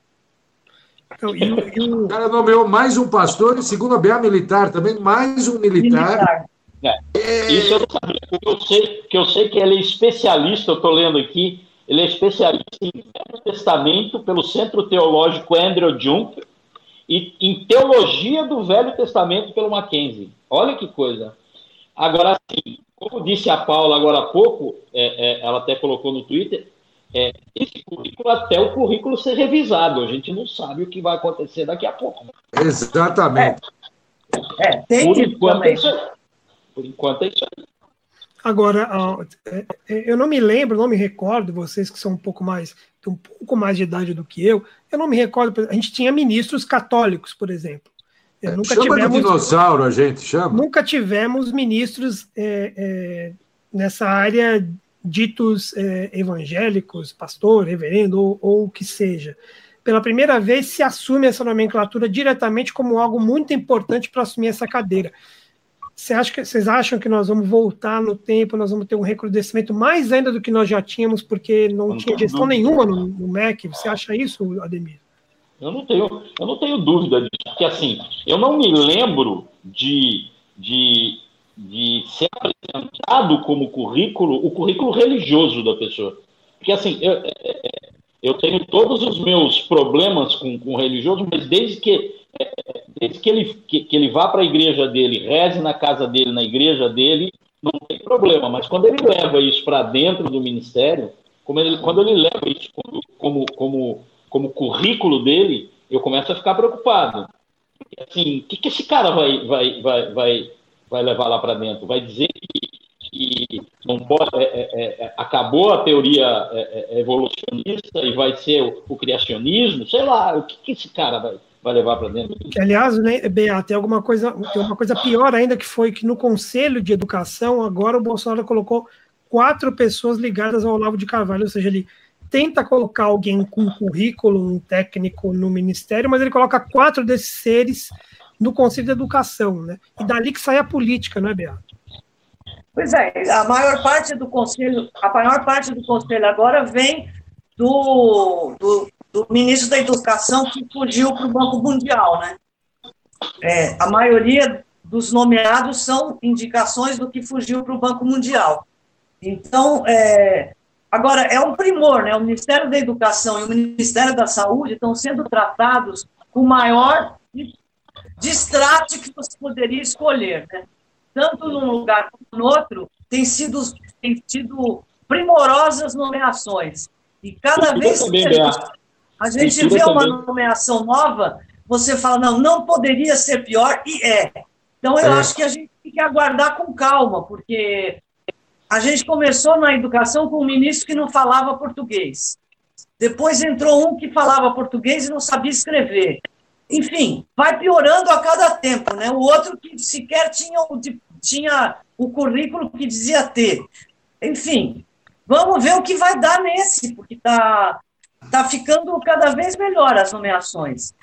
Então, e, e o... o cara nomeou mais um pastor e, segundo a BA Militar, também mais um militar. militar. É. é. Isso eu não sabia, porque eu sei, que eu sei que ele é especialista, eu estou lendo aqui, ele é especialista em Velho Testamento pelo Centro Teológico Andrew Juncker e em Teologia do Velho Testamento pelo Mackenzie. Olha que coisa. Agora, sim, como disse a Paula agora há pouco, é, é, ela até colocou no Twitter, é, esse currículo até o currículo ser revisado. A gente não sabe o que vai acontecer daqui a pouco. Exatamente. É, é tem Por enquanto. É por enquanto é isso aí. Agora, é, é, eu não me lembro, não me recordo, vocês que são um pouco mais, um pouco mais de idade do que eu, eu não me recordo, a gente tinha ministros católicos, por exemplo. Eu nunca chama tivemos, de dinossauro a gente, chama. Nunca tivemos ministros é, é, nessa área ditos é, evangélicos, pastor, reverendo ou, ou o que seja. Pela primeira vez se assume essa nomenclatura diretamente como algo muito importante para assumir essa cadeira. Você acha que, vocês acham que nós vamos voltar no tempo, nós vamos ter um recrudescimento mais ainda do que nós já tínhamos, porque não, não tinha gestão nenhuma no, no, MEC? Você acha isso, Ademir? Eu não tenho, eu não tenho dúvida disso, porque assim, eu não me lembro de, de, de ser apresentado como currículo o currículo religioso da pessoa. Porque assim, eu, eu tenho todos os meus problemas com, com religioso, mas desde que desde que ele, que, que ele vá para a igreja dele, reze na casa dele, na igreja dele, não tem problema. Mas quando ele leva isso para dentro do ministério, ele, quando ele leva isso como, como, como, como, currículo dele, eu começo a ficar preocupado. Assim, o que, que esse cara vai, vai, vai, vai, vai levar lá para dentro? Vai dizer que, que não pode, é, é, é, acabou a teoria é, é, evolucionista e vai ser o, o criacionismo? Sei lá, o que, que esse cara vai vai levar para dentro. Aliás, né, Bea, tem alguma coisa, tem uma coisa pior ainda que foi que no Conselho de Educação, agora o Bolsonaro colocou quatro pessoas ligadas ao Olavo de Carvalho, ou seja, ele tenta colocar alguém com currículo, um técnico no ministério, mas ele coloca quatro desses seres no Conselho de Educação, né? E dali que sai a política, não é, Bea? Pois é, a maior parte do conselho, a maior parte do conselho agora vem do, do do ministro da Educação que fugiu para o Banco Mundial, né? É, a maioria dos nomeados são indicações do que fugiu para o Banco Mundial. Então, é, agora, é um primor, né? O Ministério da Educação e o Ministério da Saúde estão sendo tratados com maior distrate que você poderia escolher, né? Tanto num lugar como no outro, tem sido, tem sido primorosas nomeações. E cada vez que a gente vê uma nomeação nova, você fala, não, não poderia ser pior, e é. Então, eu é. acho que a gente tem que aguardar com calma, porque a gente começou na educação com um ministro que não falava português. Depois entrou um que falava português e não sabia escrever. Enfim, vai piorando a cada tempo, né? O outro que sequer tinha o, tinha o currículo que dizia ter. Enfim, vamos ver o que vai dar nesse, porque está está ficando cada vez melhor as nomeações.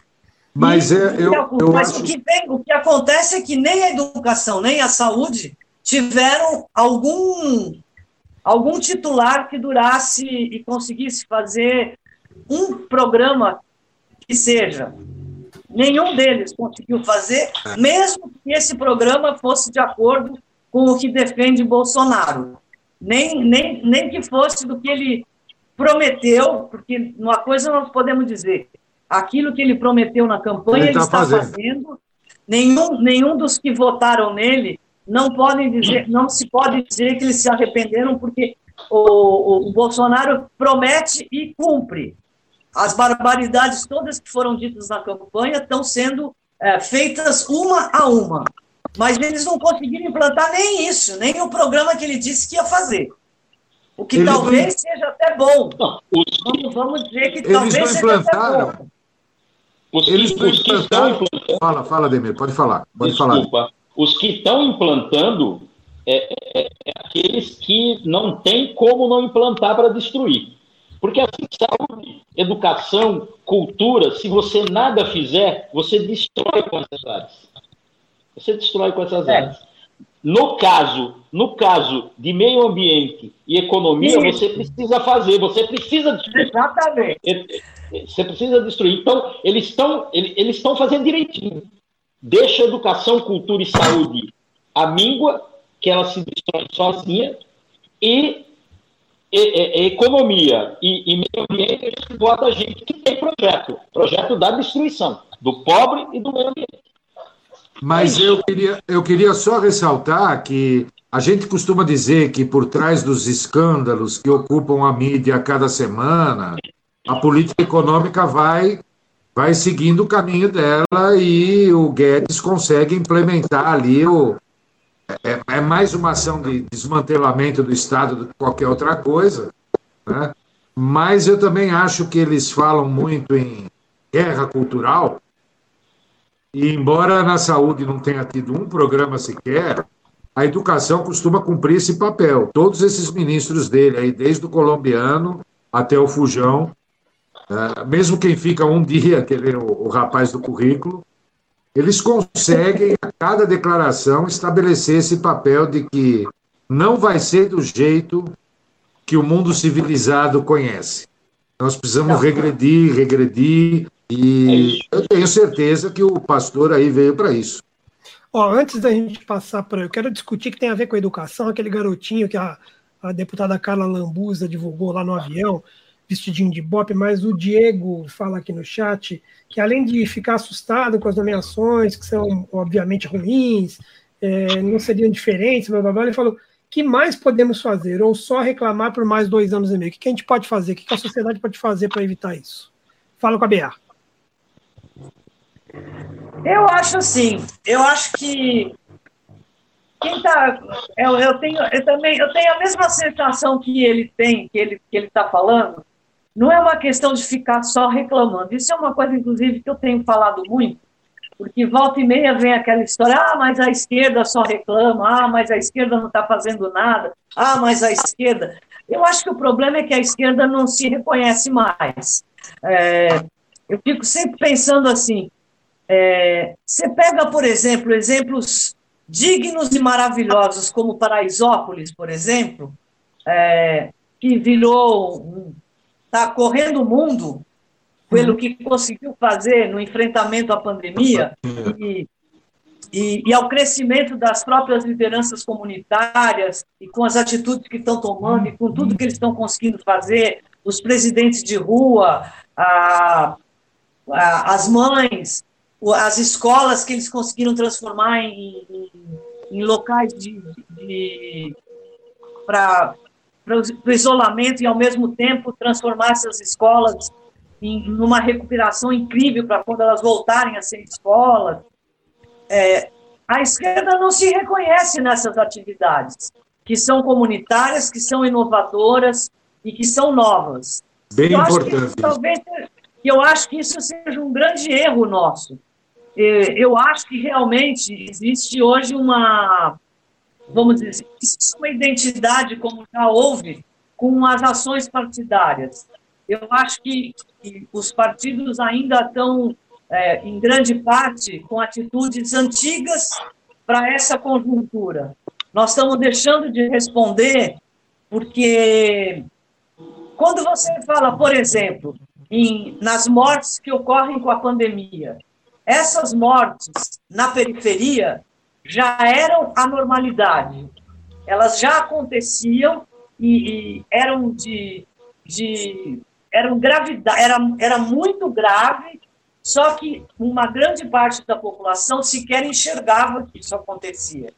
Mas, e, é, eu, eu mas acho... o, que vem, o que acontece é que nem a educação, nem a saúde tiveram algum, algum titular que durasse e conseguisse fazer um programa que seja. Nenhum deles conseguiu fazer, mesmo que esse programa fosse de acordo com o que defende Bolsonaro. nem, nem, nem que fosse do que ele prometeu, porque uma coisa nós podemos dizer, aquilo que ele prometeu na campanha ele, ele tá está fazendo. fazendo. Nenhum, nenhum dos que votaram nele não podem dizer, não se pode dizer que eles se arrependeram, porque o, o, o Bolsonaro promete e cumpre. As barbaridades todas que foram ditas na campanha estão sendo é, feitas uma a uma. Mas eles não conseguiram implantar nem isso, nem o programa que ele disse que ia fazer. O que eles talvez não... seja até bom. Não, os... vamos, vamos dizer que eles talvez seja até bom. Os eles que, os que estão implantando... Fala, fala, Demir, pode falar. Pode Desculpa. Falar. Os que estão implantando é, é, é, aqueles que não têm como não implantar para destruir. Porque assim, saúde, educação, cultura, se você nada fizer, você destrói com essas áreas. Você destrói com essas é. áreas. No caso, no caso de meio ambiente e economia, Isso. você precisa fazer, você precisa destruir. Exatamente. Você precisa destruir. Então, eles estão eles estão fazendo direitinho. Deixa educação, cultura e saúde a míngua, que ela se destrói sozinha, e, e, e economia e, e, meio ambiente, a gente bota a gente que tem projeto projeto da destruição do pobre e do meio ambiente. Mas eu queria, eu queria só ressaltar que a gente costuma dizer que por trás dos escândalos que ocupam a mídia a cada semana, a política econômica vai vai seguindo o caminho dela e o Guedes consegue implementar ali o é, é mais uma ação de desmantelamento do Estado do que qualquer outra coisa, né? Mas eu também acho que eles falam muito em guerra cultural e embora na saúde não tenha tido um programa sequer, a educação costuma cumprir esse papel. Todos esses ministros dele, aí, desde o colombiano até o Fujão, uh, mesmo quem fica um dia, que ele é o rapaz do currículo, eles conseguem, a cada declaração, estabelecer esse papel de que não vai ser do jeito que o mundo civilizado conhece. Nós precisamos regredir, regredir, e é eu tenho certeza que o pastor aí veio para isso. Ó, antes da gente passar para. Eu quero discutir que tem a ver com a educação, aquele garotinho que a, a deputada Carla Lambuza divulgou lá no avião, vestidinho de bope, mas o Diego fala aqui no chat que além de ficar assustado com as nomeações, que são obviamente ruins, é, não seriam diferentes, blá, blá, blá, ele falou: que mais podemos fazer? Ou só reclamar por mais dois anos e meio? O que a gente pode fazer? O que a sociedade pode fazer para evitar isso? Fala com a BA. Eu acho assim, eu acho que quem tá, eu, eu tenho, eu também, eu tenho a mesma sensação que ele tem, que ele que ele está falando. Não é uma questão de ficar só reclamando. Isso é uma coisa, inclusive, que eu tenho falado muito, porque volta e meia vem aquela história: ah, mas a esquerda só reclama, ah, mas a esquerda não está fazendo nada, ah, mas a esquerda. Eu acho que o problema é que a esquerda não se reconhece mais. É, eu fico sempre pensando assim: é, você pega, por exemplo, exemplos dignos e maravilhosos, como Paraisópolis, por exemplo, é, que virou, está correndo o mundo pelo que conseguiu fazer no enfrentamento à pandemia e, e, e, ao crescimento das próprias lideranças comunitárias e com as atitudes que estão tomando e com tudo que eles estão conseguindo fazer, os presidentes de rua, a, a, as mães, as escolas que eles conseguiram transformar em, em, em locais de, de para o isolamento e, ao mesmo tempo, transformar essas escolas em uma recuperação incrível para quando elas voltarem a ser escolas. É, a esquerda não se reconhece nessas atividades, que são comunitárias, que são inovadoras e que são novas. Bem eu importante. Que, talvez eu acho que isso seja um grande erro nosso. É, eu acho que realmente existe hoje uma, vamos dizer, existe uma identidade, como já houve, com as ações partidárias. Eu acho que, que os partidos ainda estão, é, em grande parte, com atitudes antigas para essa conjuntura. Nós estamos deixando de responder porque quando você fala, por exemplo, em, nas mortes que ocorrem com a pandemia, essas mortes na periferia já eram a normalidade. Elas já aconteciam e, e eram de, de eram gravidade, era, era muito grave, só que uma grande parte da população sequer enxergava que isso acontecia.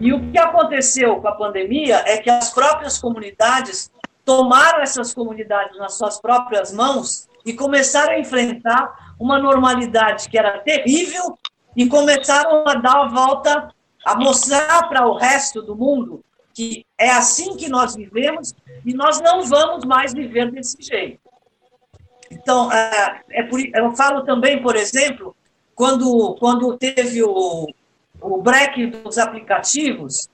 E o que aconteceu com a pandemia é que as próprias comunidades tomaram essas comunidades nas suas próprias mãos e começaram a enfrentar uma normalidade que era terrível e começaram a dar a volta, a mostrar para o resto do mundo que é assim que nós vivemos e nós não vamos mais viver desse jeito. Então, é, é por, eu falo também, por exemplo, quando, quando teve o, o break dos aplicativos,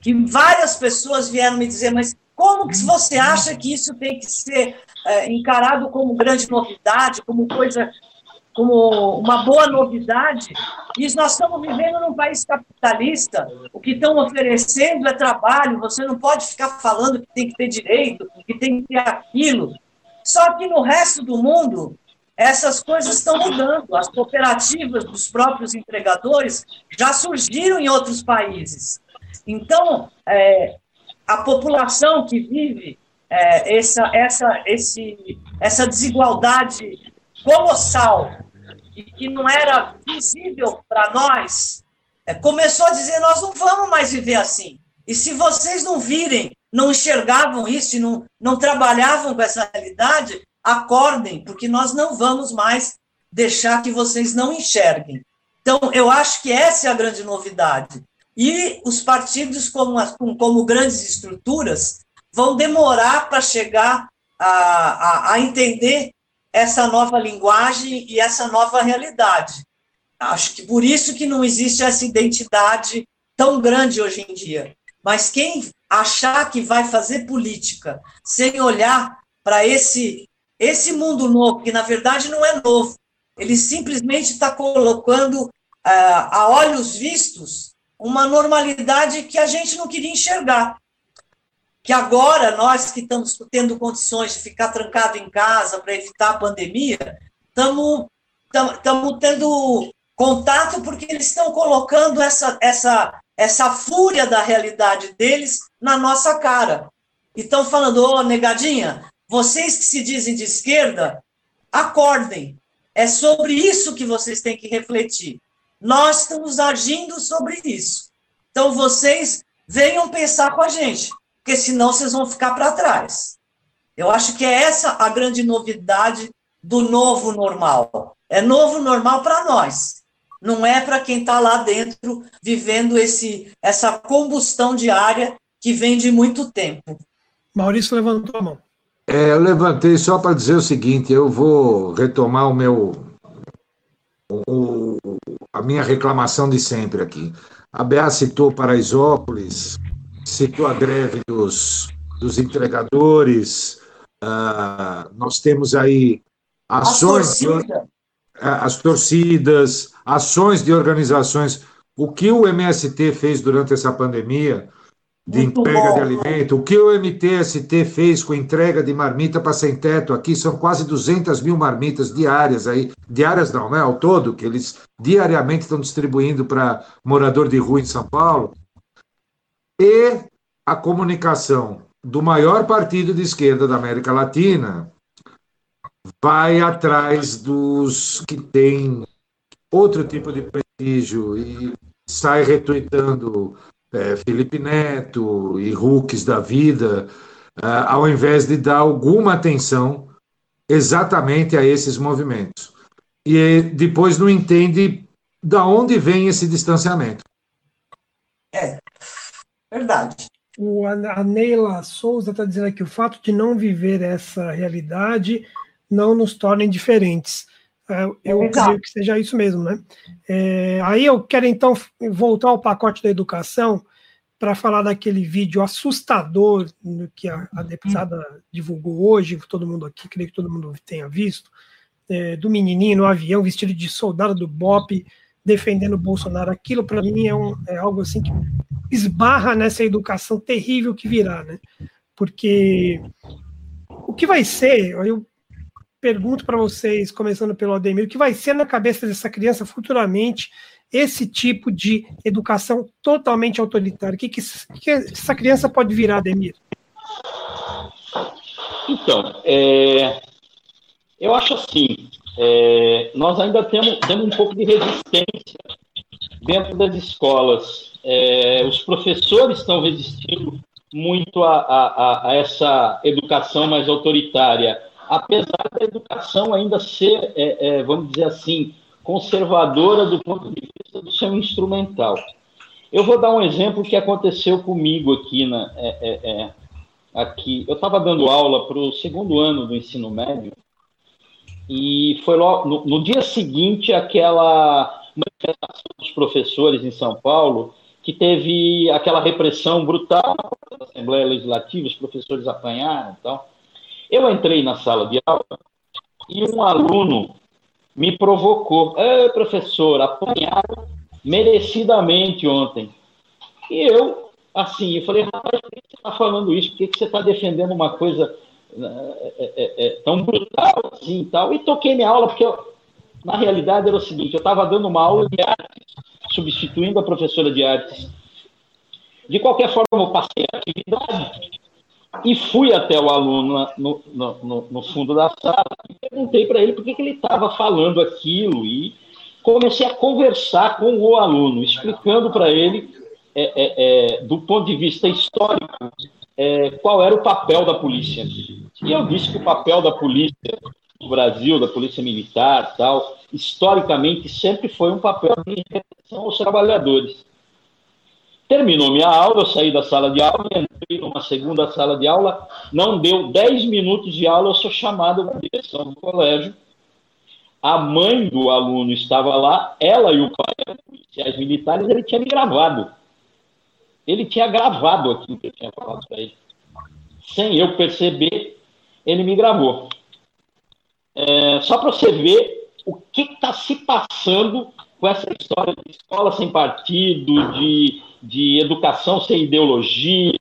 que várias pessoas vieram me dizer, mas como que você acha que isso tem que ser é, encarado como grande novidade, como coisa, como uma boa novidade? E nós estamos vivendo num país capitalista, o que estão oferecendo é trabalho, você não pode ficar falando que tem que ter direito, que tem que ter aquilo. Só que no resto do mundo, essas coisas estão mudando. As cooperativas dos próprios entregadores já surgiram em outros países. Então, é, a população que vive é, essa, essa, esse, essa desigualdade colossal e que não era visível para nós, é, começou a dizer: nós não vamos mais viver assim. E se vocês não virem, não enxergavam isso não, não trabalhavam com essa realidade, acordem, porque nós não vamos mais deixar que vocês não enxerguem. Então, eu acho que essa é a grande novidade. E os partidos, como, como grandes estruturas, vão demorar para chegar a, a, a entender essa nova linguagem e essa nova realidade. Acho que por isso que não existe essa identidade tão grande hoje em dia. Mas quem achar que vai fazer política sem olhar para esse esse mundo novo, que na verdade não é novo, ele simplesmente está colocando uh, a olhos vistos uma normalidade que a gente não queria enxergar. Que agora, nós que estamos tendo condições de ficar trancado em casa para evitar a pandemia, estamos tendo contato porque eles estão colocando essa, essa, essa fúria da realidade deles na nossa cara. E estão falando, ô oh, negadinha, vocês que se dizem de esquerda, acordem. É sobre isso que vocês têm que refletir. Nós estamos agindo sobre isso. Então, vocês venham pensar com a gente, porque senão vocês vão ficar para trás. Eu acho que é essa a grande novidade do novo normal. É novo normal para nós. Não é para quem está lá dentro vivendo esse, essa combustão diária que vem de muito tempo. Maurício levantou a mão. É, eu levantei só para dizer o seguinte: eu vou retomar o meu. O, a minha reclamação de sempre aqui. A BA citou Paraisópolis, citou a greve dos, dos entregadores, uh, nós temos aí ações, torcida. as torcidas, ações de organizações. O que o MST fez durante essa pandemia de Muito entrega bom. de alimento. O que o MTST fez com entrega de marmita para sem teto aqui são quase 200 mil marmitas diárias aí, diárias não, né? Ao todo, que eles diariamente estão distribuindo para morador de rua em São Paulo. E a comunicação do maior partido de esquerda da América Latina vai atrás dos que têm outro tipo de prestígio e sai retuitando é, Felipe Neto e Hulks da vida, uh, ao invés de dar alguma atenção exatamente a esses movimentos. E depois não entende da onde vem esse distanciamento. É, verdade. O, a Neila Souza está dizendo aqui: o fato de não viver essa realidade não nos torna indiferentes. É, eu Exato. creio que seja isso mesmo, né? É, aí eu quero então voltar ao pacote da educação para falar daquele vídeo assustador que a, a, deputada divulgou hoje, todo mundo aqui, creio que todo mundo tenha visto, é, do menininho no avião vestido de soldado do BOP defendendo o Bolsonaro. Aquilo para mim é, um, é algo assim que esbarra nessa educação terrível que virá, né? Porque o que vai ser, eu pergunto para vocês, começando pelo Ademir, o que vai ser na cabeça dessa criança futuramente esse tipo de educação totalmente autoritária? O que, que, que essa criança pode virar, Ademir? Então, é, eu acho assim, é, nós ainda temos, temos um pouco de resistência dentro das escolas. É, os professores estão resistindo muito a, a, a, essa educação mais autoritária, apesar da educação ainda ser, é, é, vamos dizer assim, conservadora do ponto de vista do seu instrumental. Eu vou dar um exemplo que aconteceu comigo aqui na, é, é, é aqui. Eu estava dando aula para o segundo ano do ensino médio e foi logo no, no dia seguinte aquela manifestação dos professores em São Paulo que teve aquela repressão brutal da Assembleia Legislativa, os professores apanharam, então. Eu entrei na sala de aula e um aluno me provocou. É, professor, apanharam merecidamente ontem. E eu, assim, eu falei, rapaz, por que você está falando isso? Por que você está defendendo uma coisa é, é, é, é, tão brutal assim tal? E toquei minha aula, porque eu, na realidade era o seguinte, eu estava dando uma aula de artes, substituindo a professora de artes. De qualquer forma, eu passei a atividade e fui até o aluno no, no, no, no fundo da sala e perguntei para ele por que, que ele estava falando aquilo e comecei a conversar com o aluno, explicando para ele, é, é, é, do ponto de vista histórico, é, qual era o papel da polícia. E eu disse que o papel da polícia no Brasil, da polícia militar, tal, historicamente sempre foi um papel de repressão aos trabalhadores. Terminou minha aula, eu saí da sala de aula, entrei numa segunda sala de aula, não deu 10 minutos de aula, eu sou chamado da direção do colégio a mãe do aluno estava lá, ela e o pai eram policiais militares, ele tinha me gravado. Ele tinha gravado aquilo que eu tinha falado para ele. Sem eu perceber, ele me gravou. É, só para você ver o que está se passando com essa história de escola sem partido, de, de educação sem ideologia,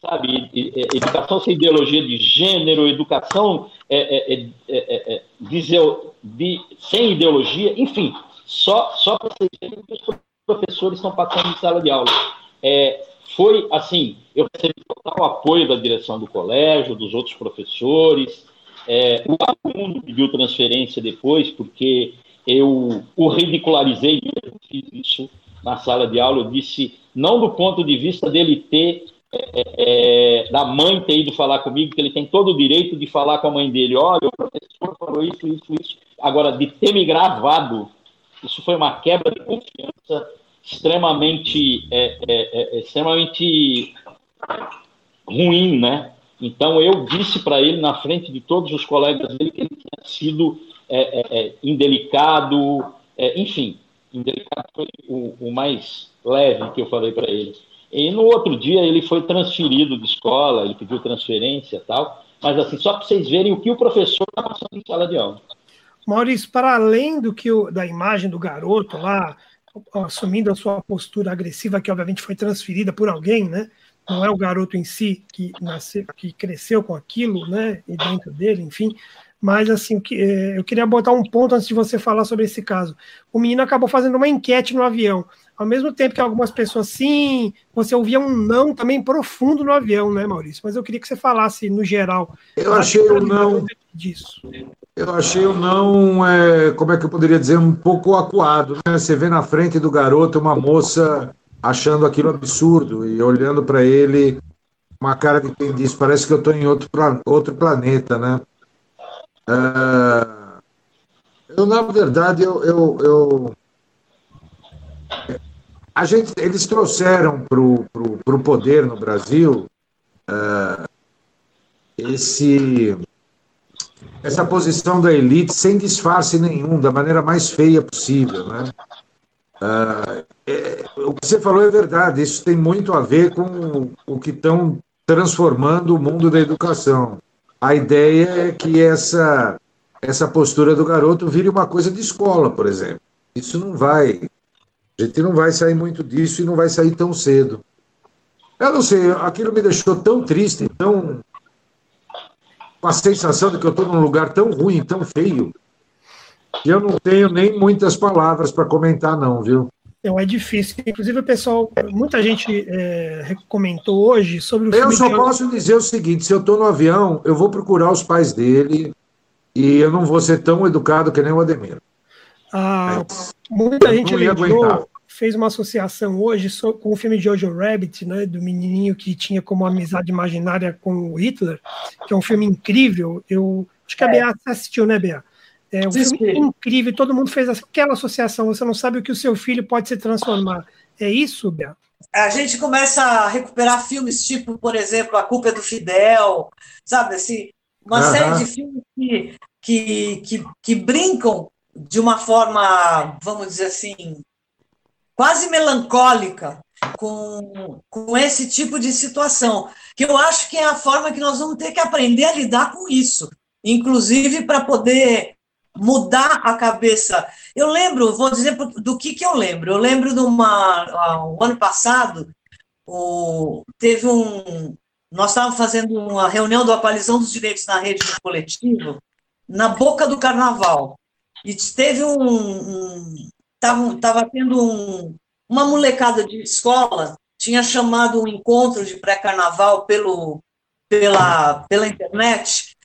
sabe? Educação sem ideologia de gênero, educação é, é, é, de, sem ideologia, enfim, só, só para vocês verem o que os professores estão passando em sala de aula. Foi assim, eu recebi total apoio da direção do colégio, dos outros professores, o aluno pediu transferência depois, porque eu o ridicularizei, eu fiz isso na sala de aula, eu disse, não do ponto de vista dele ter é, da mãe ter ido falar comigo, que ele tem todo o direito de falar com a mãe dele, olha, o professor falou isso, isso, isso. Agora, de ter me gravado, isso foi uma quebra de confiança extremamente, é, é, é, é extremamente ruim, né? Então, eu disse para ele, na frente de todos os colegas dele, que ele tinha sido é, indelicado, enfim, indelicado foi o, o mais leve que eu falei para ele. E no outro dia ele foi transferido de escola, ele pediu transferência tal. Mas assim, só para vocês verem o que o professor está passando em sala de aula. Maurício, para além do que o, da imagem do garoto lá, assumindo a sua postura agressiva, que obviamente foi transferida por alguém, né? Não é o garoto em si que nasceu, que cresceu com aquilo, né? E dentro dele, enfim. Mas assim, é, eu queria botar um ponto antes de você falar sobre esse caso. O menino acabou fazendo uma enquete no avião. Ao mesmo tempo que algumas pessoas sim, você ouvia um não também profundo no avião, né, Maurício? Mas eu queria que você falasse no geral. Eu achei o não disso. Eu achei o não, é, como é que eu poderia dizer, um pouco acuado. Né? Você vê na frente do garoto uma moça achando aquilo absurdo e olhando para ele uma cara de quem diz, parece que eu estou em outro, outro planeta, né? É, eu, na verdade, eu, eu, eu a gente, eles trouxeram para o poder no Brasil uh, esse, essa posição da elite sem disfarce nenhum, da maneira mais feia possível. Né? Uh, é, o que você falou é verdade, isso tem muito a ver com o que estão transformando o mundo da educação. A ideia é que essa, essa postura do garoto vire uma coisa de escola, por exemplo. Isso não vai a gente não vai sair muito disso e não vai sair tão cedo. Eu não sei, aquilo me deixou tão triste, tão. Com a sensação de que eu estou num lugar tão ruim, tão feio, que eu não tenho nem muitas palavras para comentar, não, viu? Não, é difícil. Inclusive, o pessoal, muita gente é, comentou hoje sobre o Eu só posso dizer o seguinte: se eu estou no avião, eu vou procurar os pais dele e eu não vou ser tão educado que nem o Ademir. Ah, muita gente lembrou, fez uma associação hoje com o filme Jojo Rabbit, né, do menininho que tinha como amizade imaginária com o Hitler, que é um filme incrível. Eu acho que a é. Bea assistiu, né, Bea? É um filme incrível, todo mundo fez aquela associação. Você não sabe o que o seu filho pode se transformar. É isso, Bia? A gente começa a recuperar filmes tipo, por exemplo, A Culpa é do Fidel, sabe assim? Uma série de filmes que, que, que, que brincam de uma forma, vamos dizer assim, quase melancólica com, com esse tipo de situação, que eu acho que é a forma que nós vamos ter que aprender a lidar com isso, inclusive para poder mudar a cabeça. Eu lembro, vou dizer do que, que eu lembro. Eu lembro de uma. O ano passado, o, teve um. Nós estávamos fazendo uma reunião da Coalizão dos Direitos na Rede do Coletivo, na boca do carnaval. E teve um. Um, tava tendo um, uma molecada de escola, tinha chamado um encontro de pré-carnaval pelo, pela, pela internet,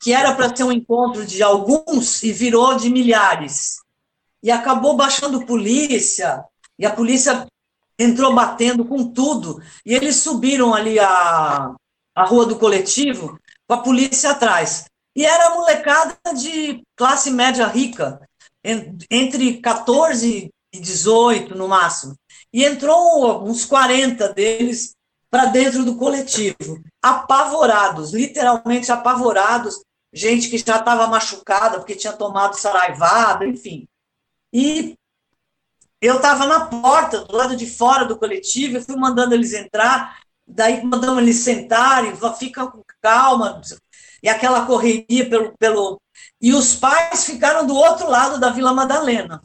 que era para ser um encontro de alguns e virou de milhares. E acabou baixando polícia, e a polícia entrou batendo com tudo, e eles subiram ali a, a rua do coletivo com a polícia atrás. E era molecada de classe média rica, entre 14 e 18 no máximo. E entrou uns 40 deles para dentro do coletivo, apavorados, literalmente apavorados, gente que já estava machucada porque tinha tomado saraivada, enfim. E eu estava na porta, do lado de fora do coletivo, eu fui mandando eles entrar, daí mandamos eles sentarem, fica com calma, e aquela correria pelo, pelo. E os pais ficaram do outro lado da Vila Madalena.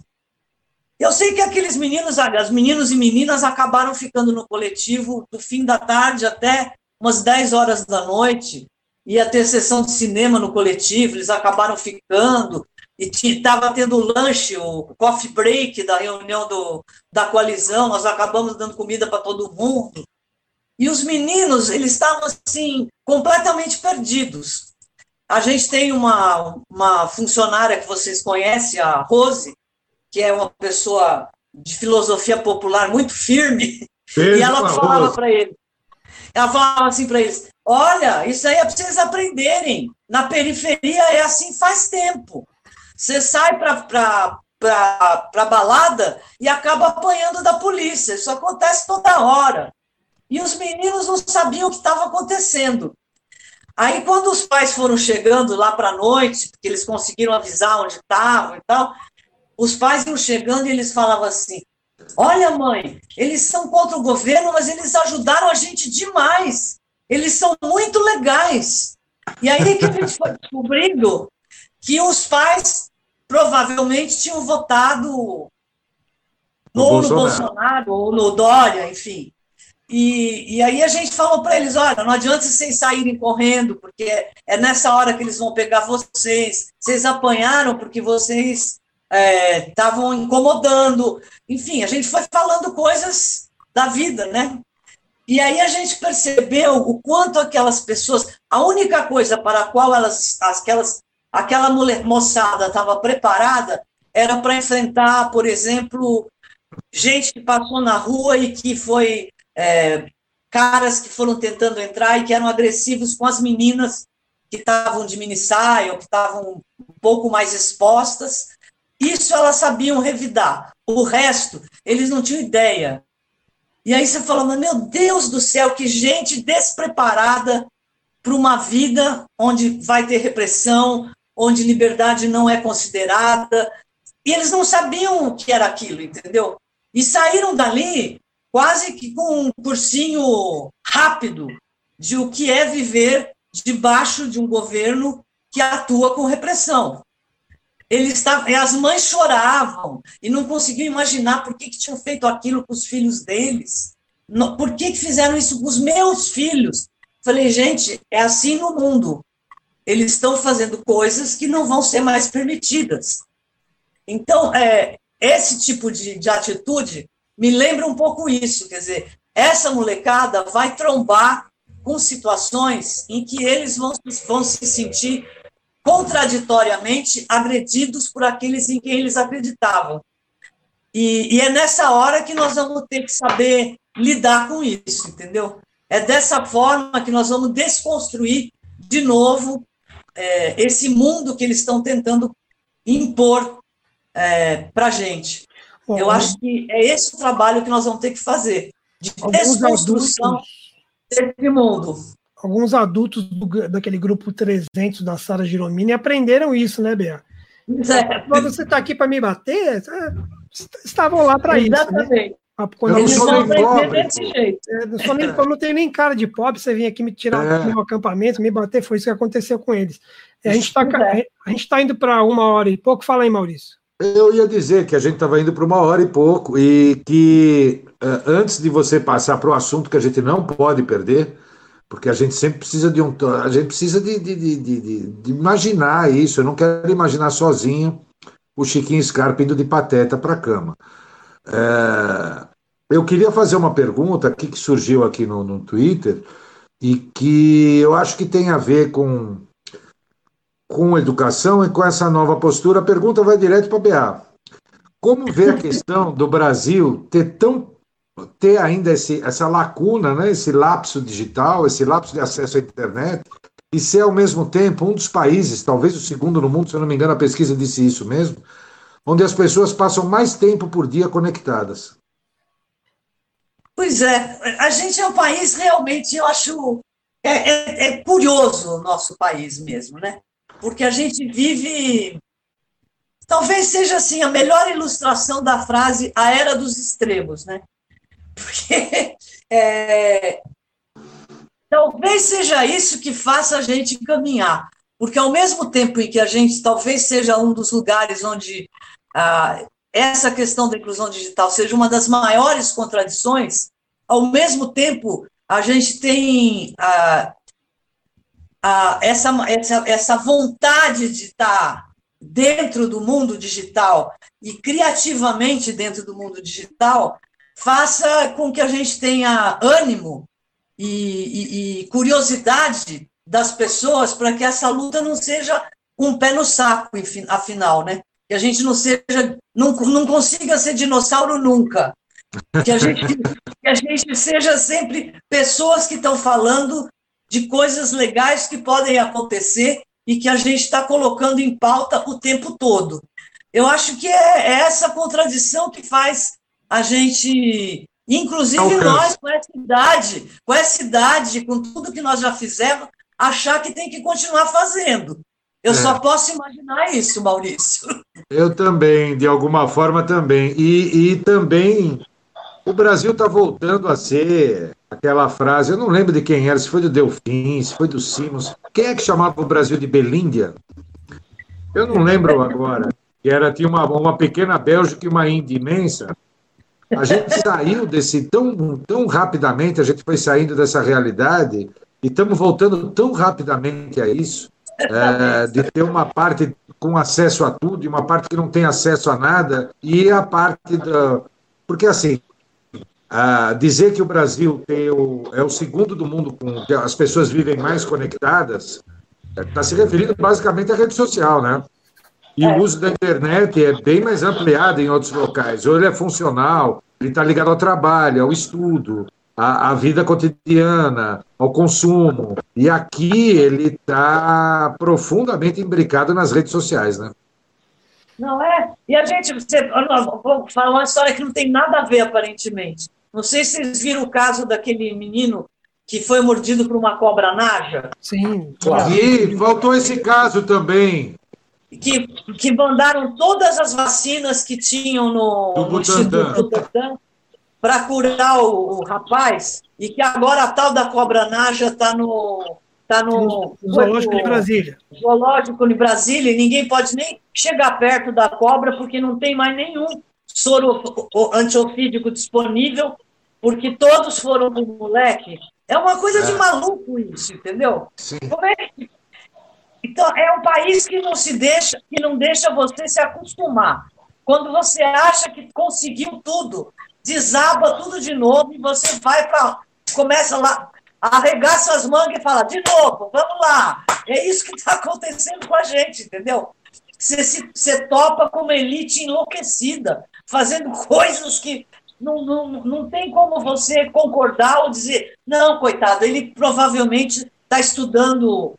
Eu sei que aqueles meninos, as meninos e meninas acabaram ficando no coletivo do fim da tarde até umas 10 horas da noite, ia ter sessão de cinema no coletivo, eles acabaram ficando, e estava tendo lanche, o coffee break da reunião do, da coalizão, nós acabamos dando comida para todo mundo. E os meninos, eles estavam assim, completamente perdidos. A gente tem uma, uma funcionária que vocês conhecem, a Rose, que é uma pessoa de filosofia popular muito firme, e ela falava para ele, ela falava assim para eles: Olha, isso aí é para vocês aprenderem. Na periferia é assim faz tempo. Você sai para para balada e acaba apanhando da polícia. Isso acontece toda hora. E os meninos não sabiam o que estava acontecendo. Aí, quando os pais foram chegando lá para a noite, porque eles conseguiram avisar onde estavam e tal, os pais iam chegando e eles falavam assim: Olha, mãe, eles são contra o governo, mas eles ajudaram a gente demais. Eles são muito legais. E aí que a gente foi descobrindo que os pais provavelmente tinham votado no, no Bolsonaro. Bolsonaro ou no Dória, enfim. E, e aí a gente falou para eles: olha, não adianta vocês saírem correndo, porque é nessa hora que eles vão pegar vocês. Vocês apanharam porque vocês estavam é, incomodando. Enfim, a gente foi falando coisas da vida, né? E aí a gente percebeu o quanto aquelas pessoas, a única coisa para a qual elas, aquelas, aquela mulher, moçada estava preparada era para enfrentar, por exemplo, gente que passou na rua e que foi é, caras que foram tentando entrar e que eram agressivos com as meninas que estavam de mini saia ou que estavam um pouco mais expostas. Isso elas sabiam revidar. O resto, eles não tinham ideia. E aí você fala, meu Deus do céu, que gente despreparada para uma vida onde vai ter repressão, onde liberdade não é considerada. E eles não sabiam o que era aquilo, entendeu? E saíram dali quase que com um cursinho rápido de o que é viver debaixo de um governo que atua com repressão. Eles estavam, as mães choravam e não conseguiam imaginar por que, que tinham feito aquilo com os filhos deles. Por que, que fizeram isso com os meus filhos? Falei, gente, é assim no mundo. Eles estão fazendo coisas que não vão ser mais permitidas. Então, é, esse tipo de, de atitude me lembra um pouco isso, quer dizer, essa molecada vai trombar com situações em que eles vão, vão se sentir contraditoriamente agredidos por aqueles em quem eles acreditavam. E, e, é nessa hora que nós vamos ter que saber lidar com isso, entendeu? É dessa forma que nós vamos desconstruir de novo é, esse mundo que eles estão tentando impor é, para a gente. Bom, Eu acho que é esse o trabalho que nós vamos ter que fazer, de desconstrução adultos, desse mundo. Alguns adultos do, daquele grupo 300 da Sara Giromini aprenderam isso, né, Bea? É. Você está aqui para me bater? É, estavam lá para isso. Né? Exatamente. Né? Quando eu, sou nem pobre. Desse jeito. É, eu, sou nem, eu não tenho nem cara de pobre, você vir aqui me tirar é. do meu acampamento, me bater, foi isso que aconteceu com eles. A gente está gente tá indo para uma hora e pouco. Fala aí, Maurício. Eu ia dizer que a gente estava indo para uma hora e pouco e que uh, antes de você passar para o assunto que a gente não pode perder, porque a gente sempre precisa de um, a gente precisa de, de, de, de imaginar isso. Eu não quero imaginar sozinho o Chiquinho Scarpa indo de pateta para a cama. É, eu queria fazer uma pergunta aqui que surgiu aqui no, no Twitter e que eu acho que tem a ver com com educação e com essa nova postura, a pergunta vai direto para a BA. Como vê a questão do Brasil ter tão ter ainda esse, essa lacuna, né, esse lapso digital, esse lapso de acesso à internet, e ser ao mesmo tempo um dos países, talvez o segundo no mundo, se eu não me engano, a pesquisa disse isso mesmo, onde as pessoas passam mais tempo por dia conectadas. Pois é, a gente é um país realmente, eu acho, é, é, é curioso o nosso país mesmo, né? Porque a gente vive. Talvez seja assim a melhor ilustração da frase a era dos extremos, né? Porque é, talvez seja isso que faça a gente caminhar, porque ao mesmo tempo em que a gente talvez seja um dos lugares onde ah, essa questão da inclusão digital seja uma das maiores contradições, ao mesmo tempo a gente tem ah, essa, essa, essa vontade de estar dentro do mundo digital e criativamente dentro do mundo digital faça com que a gente tenha ânimo e, e, e curiosidade das pessoas para que essa luta não seja um pé no saco, afinal, né? Que a gente não seja, não, não consiga ser dinossauro nunca. Que a, gente, que a gente seja sempre pessoas que estão falando de coisas legais que podem acontecer e que a gente está colocando em pauta o tempo todo. Eu acho que é, é essa contradição que faz a gente, inclusive nós, com essa idade, com essa idade, com tudo que nós já fizemos, achar que tem que continuar fazendo. Eu é. só posso imaginar isso, Maurício. Eu também, de alguma forma também. E, e também o Brasil está voltando a ser aquela frase, eu não lembro de quem era, se foi do Delfim, se foi do Simons. Quem é que chamava o Brasil de Belíndia? Eu não lembro agora. Que era, tinha uma, uma pequena Bélgica e uma Índia imensa. A gente saiu desse tão, tão rapidamente, a gente foi saindo dessa realidade e estamos voltando tão rapidamente a isso, é, de ter uma parte com acesso a tudo e uma parte que não tem acesso a nada, e a parte da. Porque, assim, ah, dizer que o Brasil o, é o segundo do mundo com que as pessoas vivem mais conectadas está se referindo basicamente à rede social, né? E é. o uso da internet é bem mais ampliado em outros locais. Ou ele é funcional, ele está ligado ao trabalho, ao estudo, à, à, vida cotidiana, ao consumo. E aqui ele está profundamente imbricado nas redes sociais, né? Não é? E a gente, você, vou falar uma história que não tem nada a ver aparentemente. Não sei se vocês viram o caso daquele menino que foi mordido por uma cobra naja. Sim. E faltou esse caso também. Que, que mandaram todas as vacinas que tinham no, no Instituto Butantan para curar o, o, rapaz e que agora a tal da cobra naja está no tá no zoológico de Brasília. Zoológico de Brasília e ninguém pode nem chegar perto da cobra porque não tem mais nenhum soro antiofídico disponível, porque todos foram do moleque. É uma coisa é. de maluco isso, entendeu? Sim. É então, é um país que não se deixa, que não deixa você se acostumar. Quando você acha que conseguiu tudo, desaba tudo de novo e você vai para. Começa lá, arregaça as mangas e fala, de novo, vamos lá. É isso que está acontecendo com a gente, entendeu? Você, se, você topa como elite enlouquecida, fazendo coisas que não, não, não tem como você concordar ou dizer, não, coitado, ele provavelmente está estudando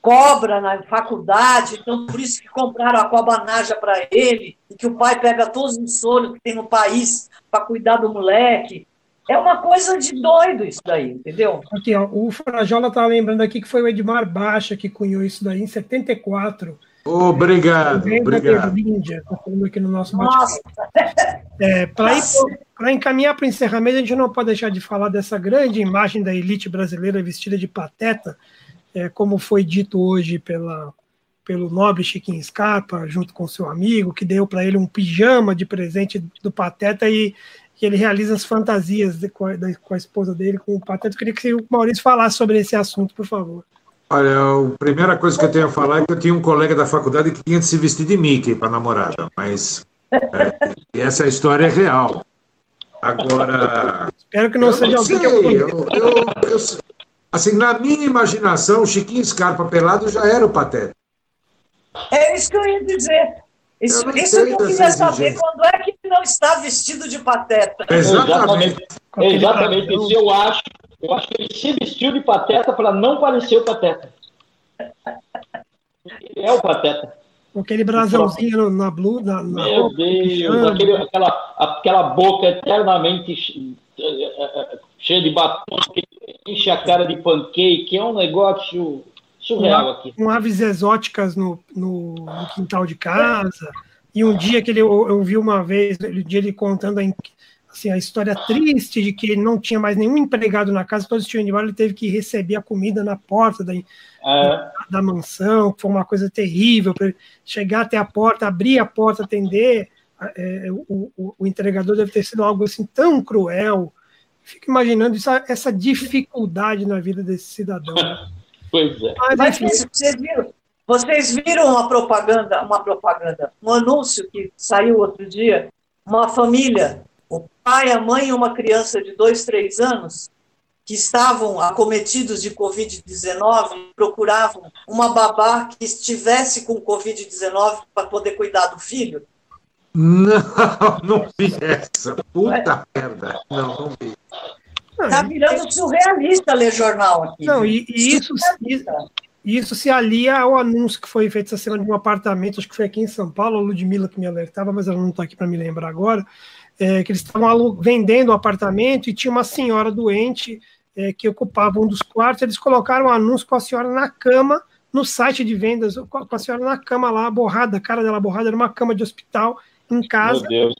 cobra na faculdade, então por isso que compraram a cobra naja para ele, e que o pai pega todos os solos que tem no país para cuidar do moleque. É uma coisa de doido isso daí, entendeu? Aqui, ó, o Frajola está lembrando aqui que foi o Edmar Baixa que cunhou isso daí em 74. Obrigado, obrigado. Índia, tá falando aqui no nosso Nossa. É, Para encaminhar para o encerramento, a gente não pode deixar de falar dessa grande imagem da elite brasileira vestida de pateta, é, como foi dito hoje pela, pelo nobre Chiquinho Scarpa, junto com seu amigo, que deu para ele um pijama de presente do Pateta e, e ele realiza as fantasias de, com, a, de, com, a, esposa dele, com o Pateta. Eu queria que o Maurício falasse sobre esse assunto, por favor. Olha, a primeira coisa que eu tenho a falar é que eu tinha um colega da faculdade que tinha de se vestir de Mickey para namorada, mas é, essa história é real. Agora. Espero que não seja não sei, eu, eu, eu, Assim, na minha imaginação, Chiquinho Scarpa pelado já era o Pateta. É isso que eu ia dizer. Isso, isso que eu queria saber. Quando é que não está vestido de pateta? Exatamente. Exatamente. Isso eu acho. Eu acho que ele se vestiu de pateta para não parecer o pateta. Ele é o pateta. Com aquele brasãozinho na blue. Na, na Meu Deus, aquele, aquela, aquela boca eternamente eh, eh, eh, cheia de batom, que enche a cara de pancake, é um negócio surreal aqui. Com aves exóticas no, no, no, quintal de casa. E um dia que ele, eu, eu vi uma vez, um dia ele contando a, assim, a história triste de que ele não tinha mais nenhum empregado na casa, todos tinham ido embora, ele teve que receber a comida na porta da, é. da, da, mansão, foi uma coisa terrível, para chegar até a porta, abrir a porta, atender, é, o, o, o, entregador deve ter sido algo assim tão cruel. Fico imaginando isso, essa dificuldade na vida desse cidadão. Né? Pois é. Mas, Mas vocês, viram, vocês viram uma propaganda, uma propaganda, um anúncio que saiu outro dia? Uma família, pai, a mãe e uma criança de dois, três anos, que estavam acometidos de Covid-19, procuravam uma babá que estivesse com Covid-19 para poder cuidar do filho. Não, não vi essa. Puta é. merda. Não, não vi. Está virando surrealista ler jornal aqui. Não, e, e isso, isso se alia ao anúncio que foi feito essa semana de um apartamento, acho que foi aqui em São Paulo, a Ludmilla que me alertava, mas ela não está aqui para me lembrar agora, é, que eles estavam vendendo o um apartamento e tinha uma senhora doente é, que ocupava um dos quartos, eles colocaram um anúncio com a senhora na cama, no site de vendas, com a senhora na cama lá, borrada, a cara dela borrada, era uma cama de hospital em casa. Meu Deus.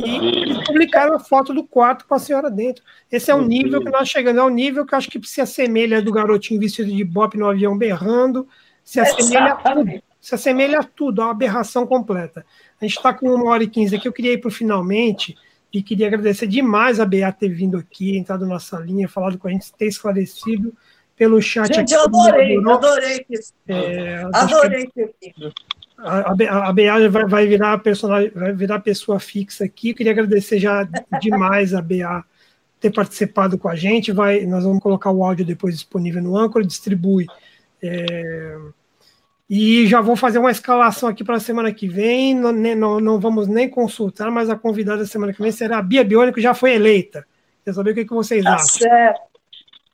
E eles publicaram a foto do quarto com a senhora dentro. Esse é o nível que nós chegamos, é o nível que eu acho que se assemelha do garotinho vestido de bop no avião berrando, se assemelha a tudo, se assemelha a tudo, a uma aberração completa. A gente está com uma hora e quinze aqui, eu queria ir para o finalmente, e queria agradecer demais a Bea ter vindo aqui, entrado na nossa linha, falado com a gente, ter esclarecido pelo chat. Gente, aqui, eu adorei, adorei. É, adorei ter vindo a, a BA vai, vai, virar personagem, vai virar pessoa fixa aqui. Eu queria agradecer já demais a BA ter participado com a gente. Vai, nós vamos colocar o áudio depois disponível no Anchor, distribui. É, e já vou fazer uma escalação aqui para a semana que vem. Não, não, não, vamos nem consultar, mas a convidada da semana que vem será a Bia Biônico, já foi eleita. Quer saber o que, que vocês tá acham? Certo.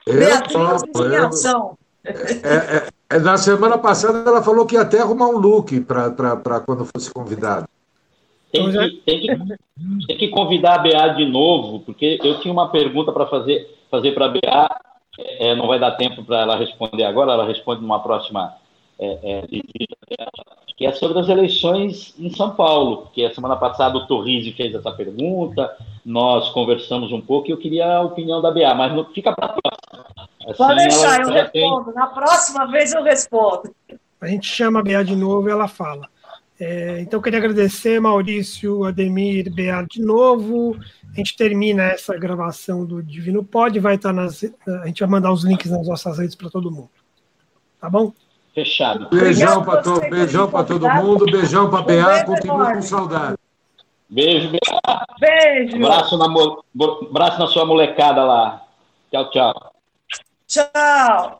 Beatriz eu, é, é, é, na semana passada ela falou que ia até arrumar um look para quando fosse convidado. Tem que, tem, que, tem que convidar a BA de novo, porque eu tinha uma pergunta para fazer fazer para a BA, é, não vai dar tempo para ela responder agora, ela responde numa próxima é, é, que é sobre as eleições em São Paulo, porque a semana passada o Torrizzi fez essa pergunta, nós conversamos um pouco e eu queria a opinião da BA, mas não, fica para a próxima. Assim, Pode deixar, eu respondo. Tem... Na próxima vez eu respondo. A gente chama a Bea de novo e ela fala. É, então, eu queria agradecer, Maurício, Ademir, Bea de novo. A gente termina essa gravação do Divino Pod. Vai estar nas. A gente vai mandar os links nas nossas redes para todo mundo. Tá bom? Fechado. Beijão para to beijão todo mundo, beijão para BA, continua com saudade. Beijo, BA. Beijo. Braço na, abraço na sua molecada lá. Tchau, tchau. Tchau.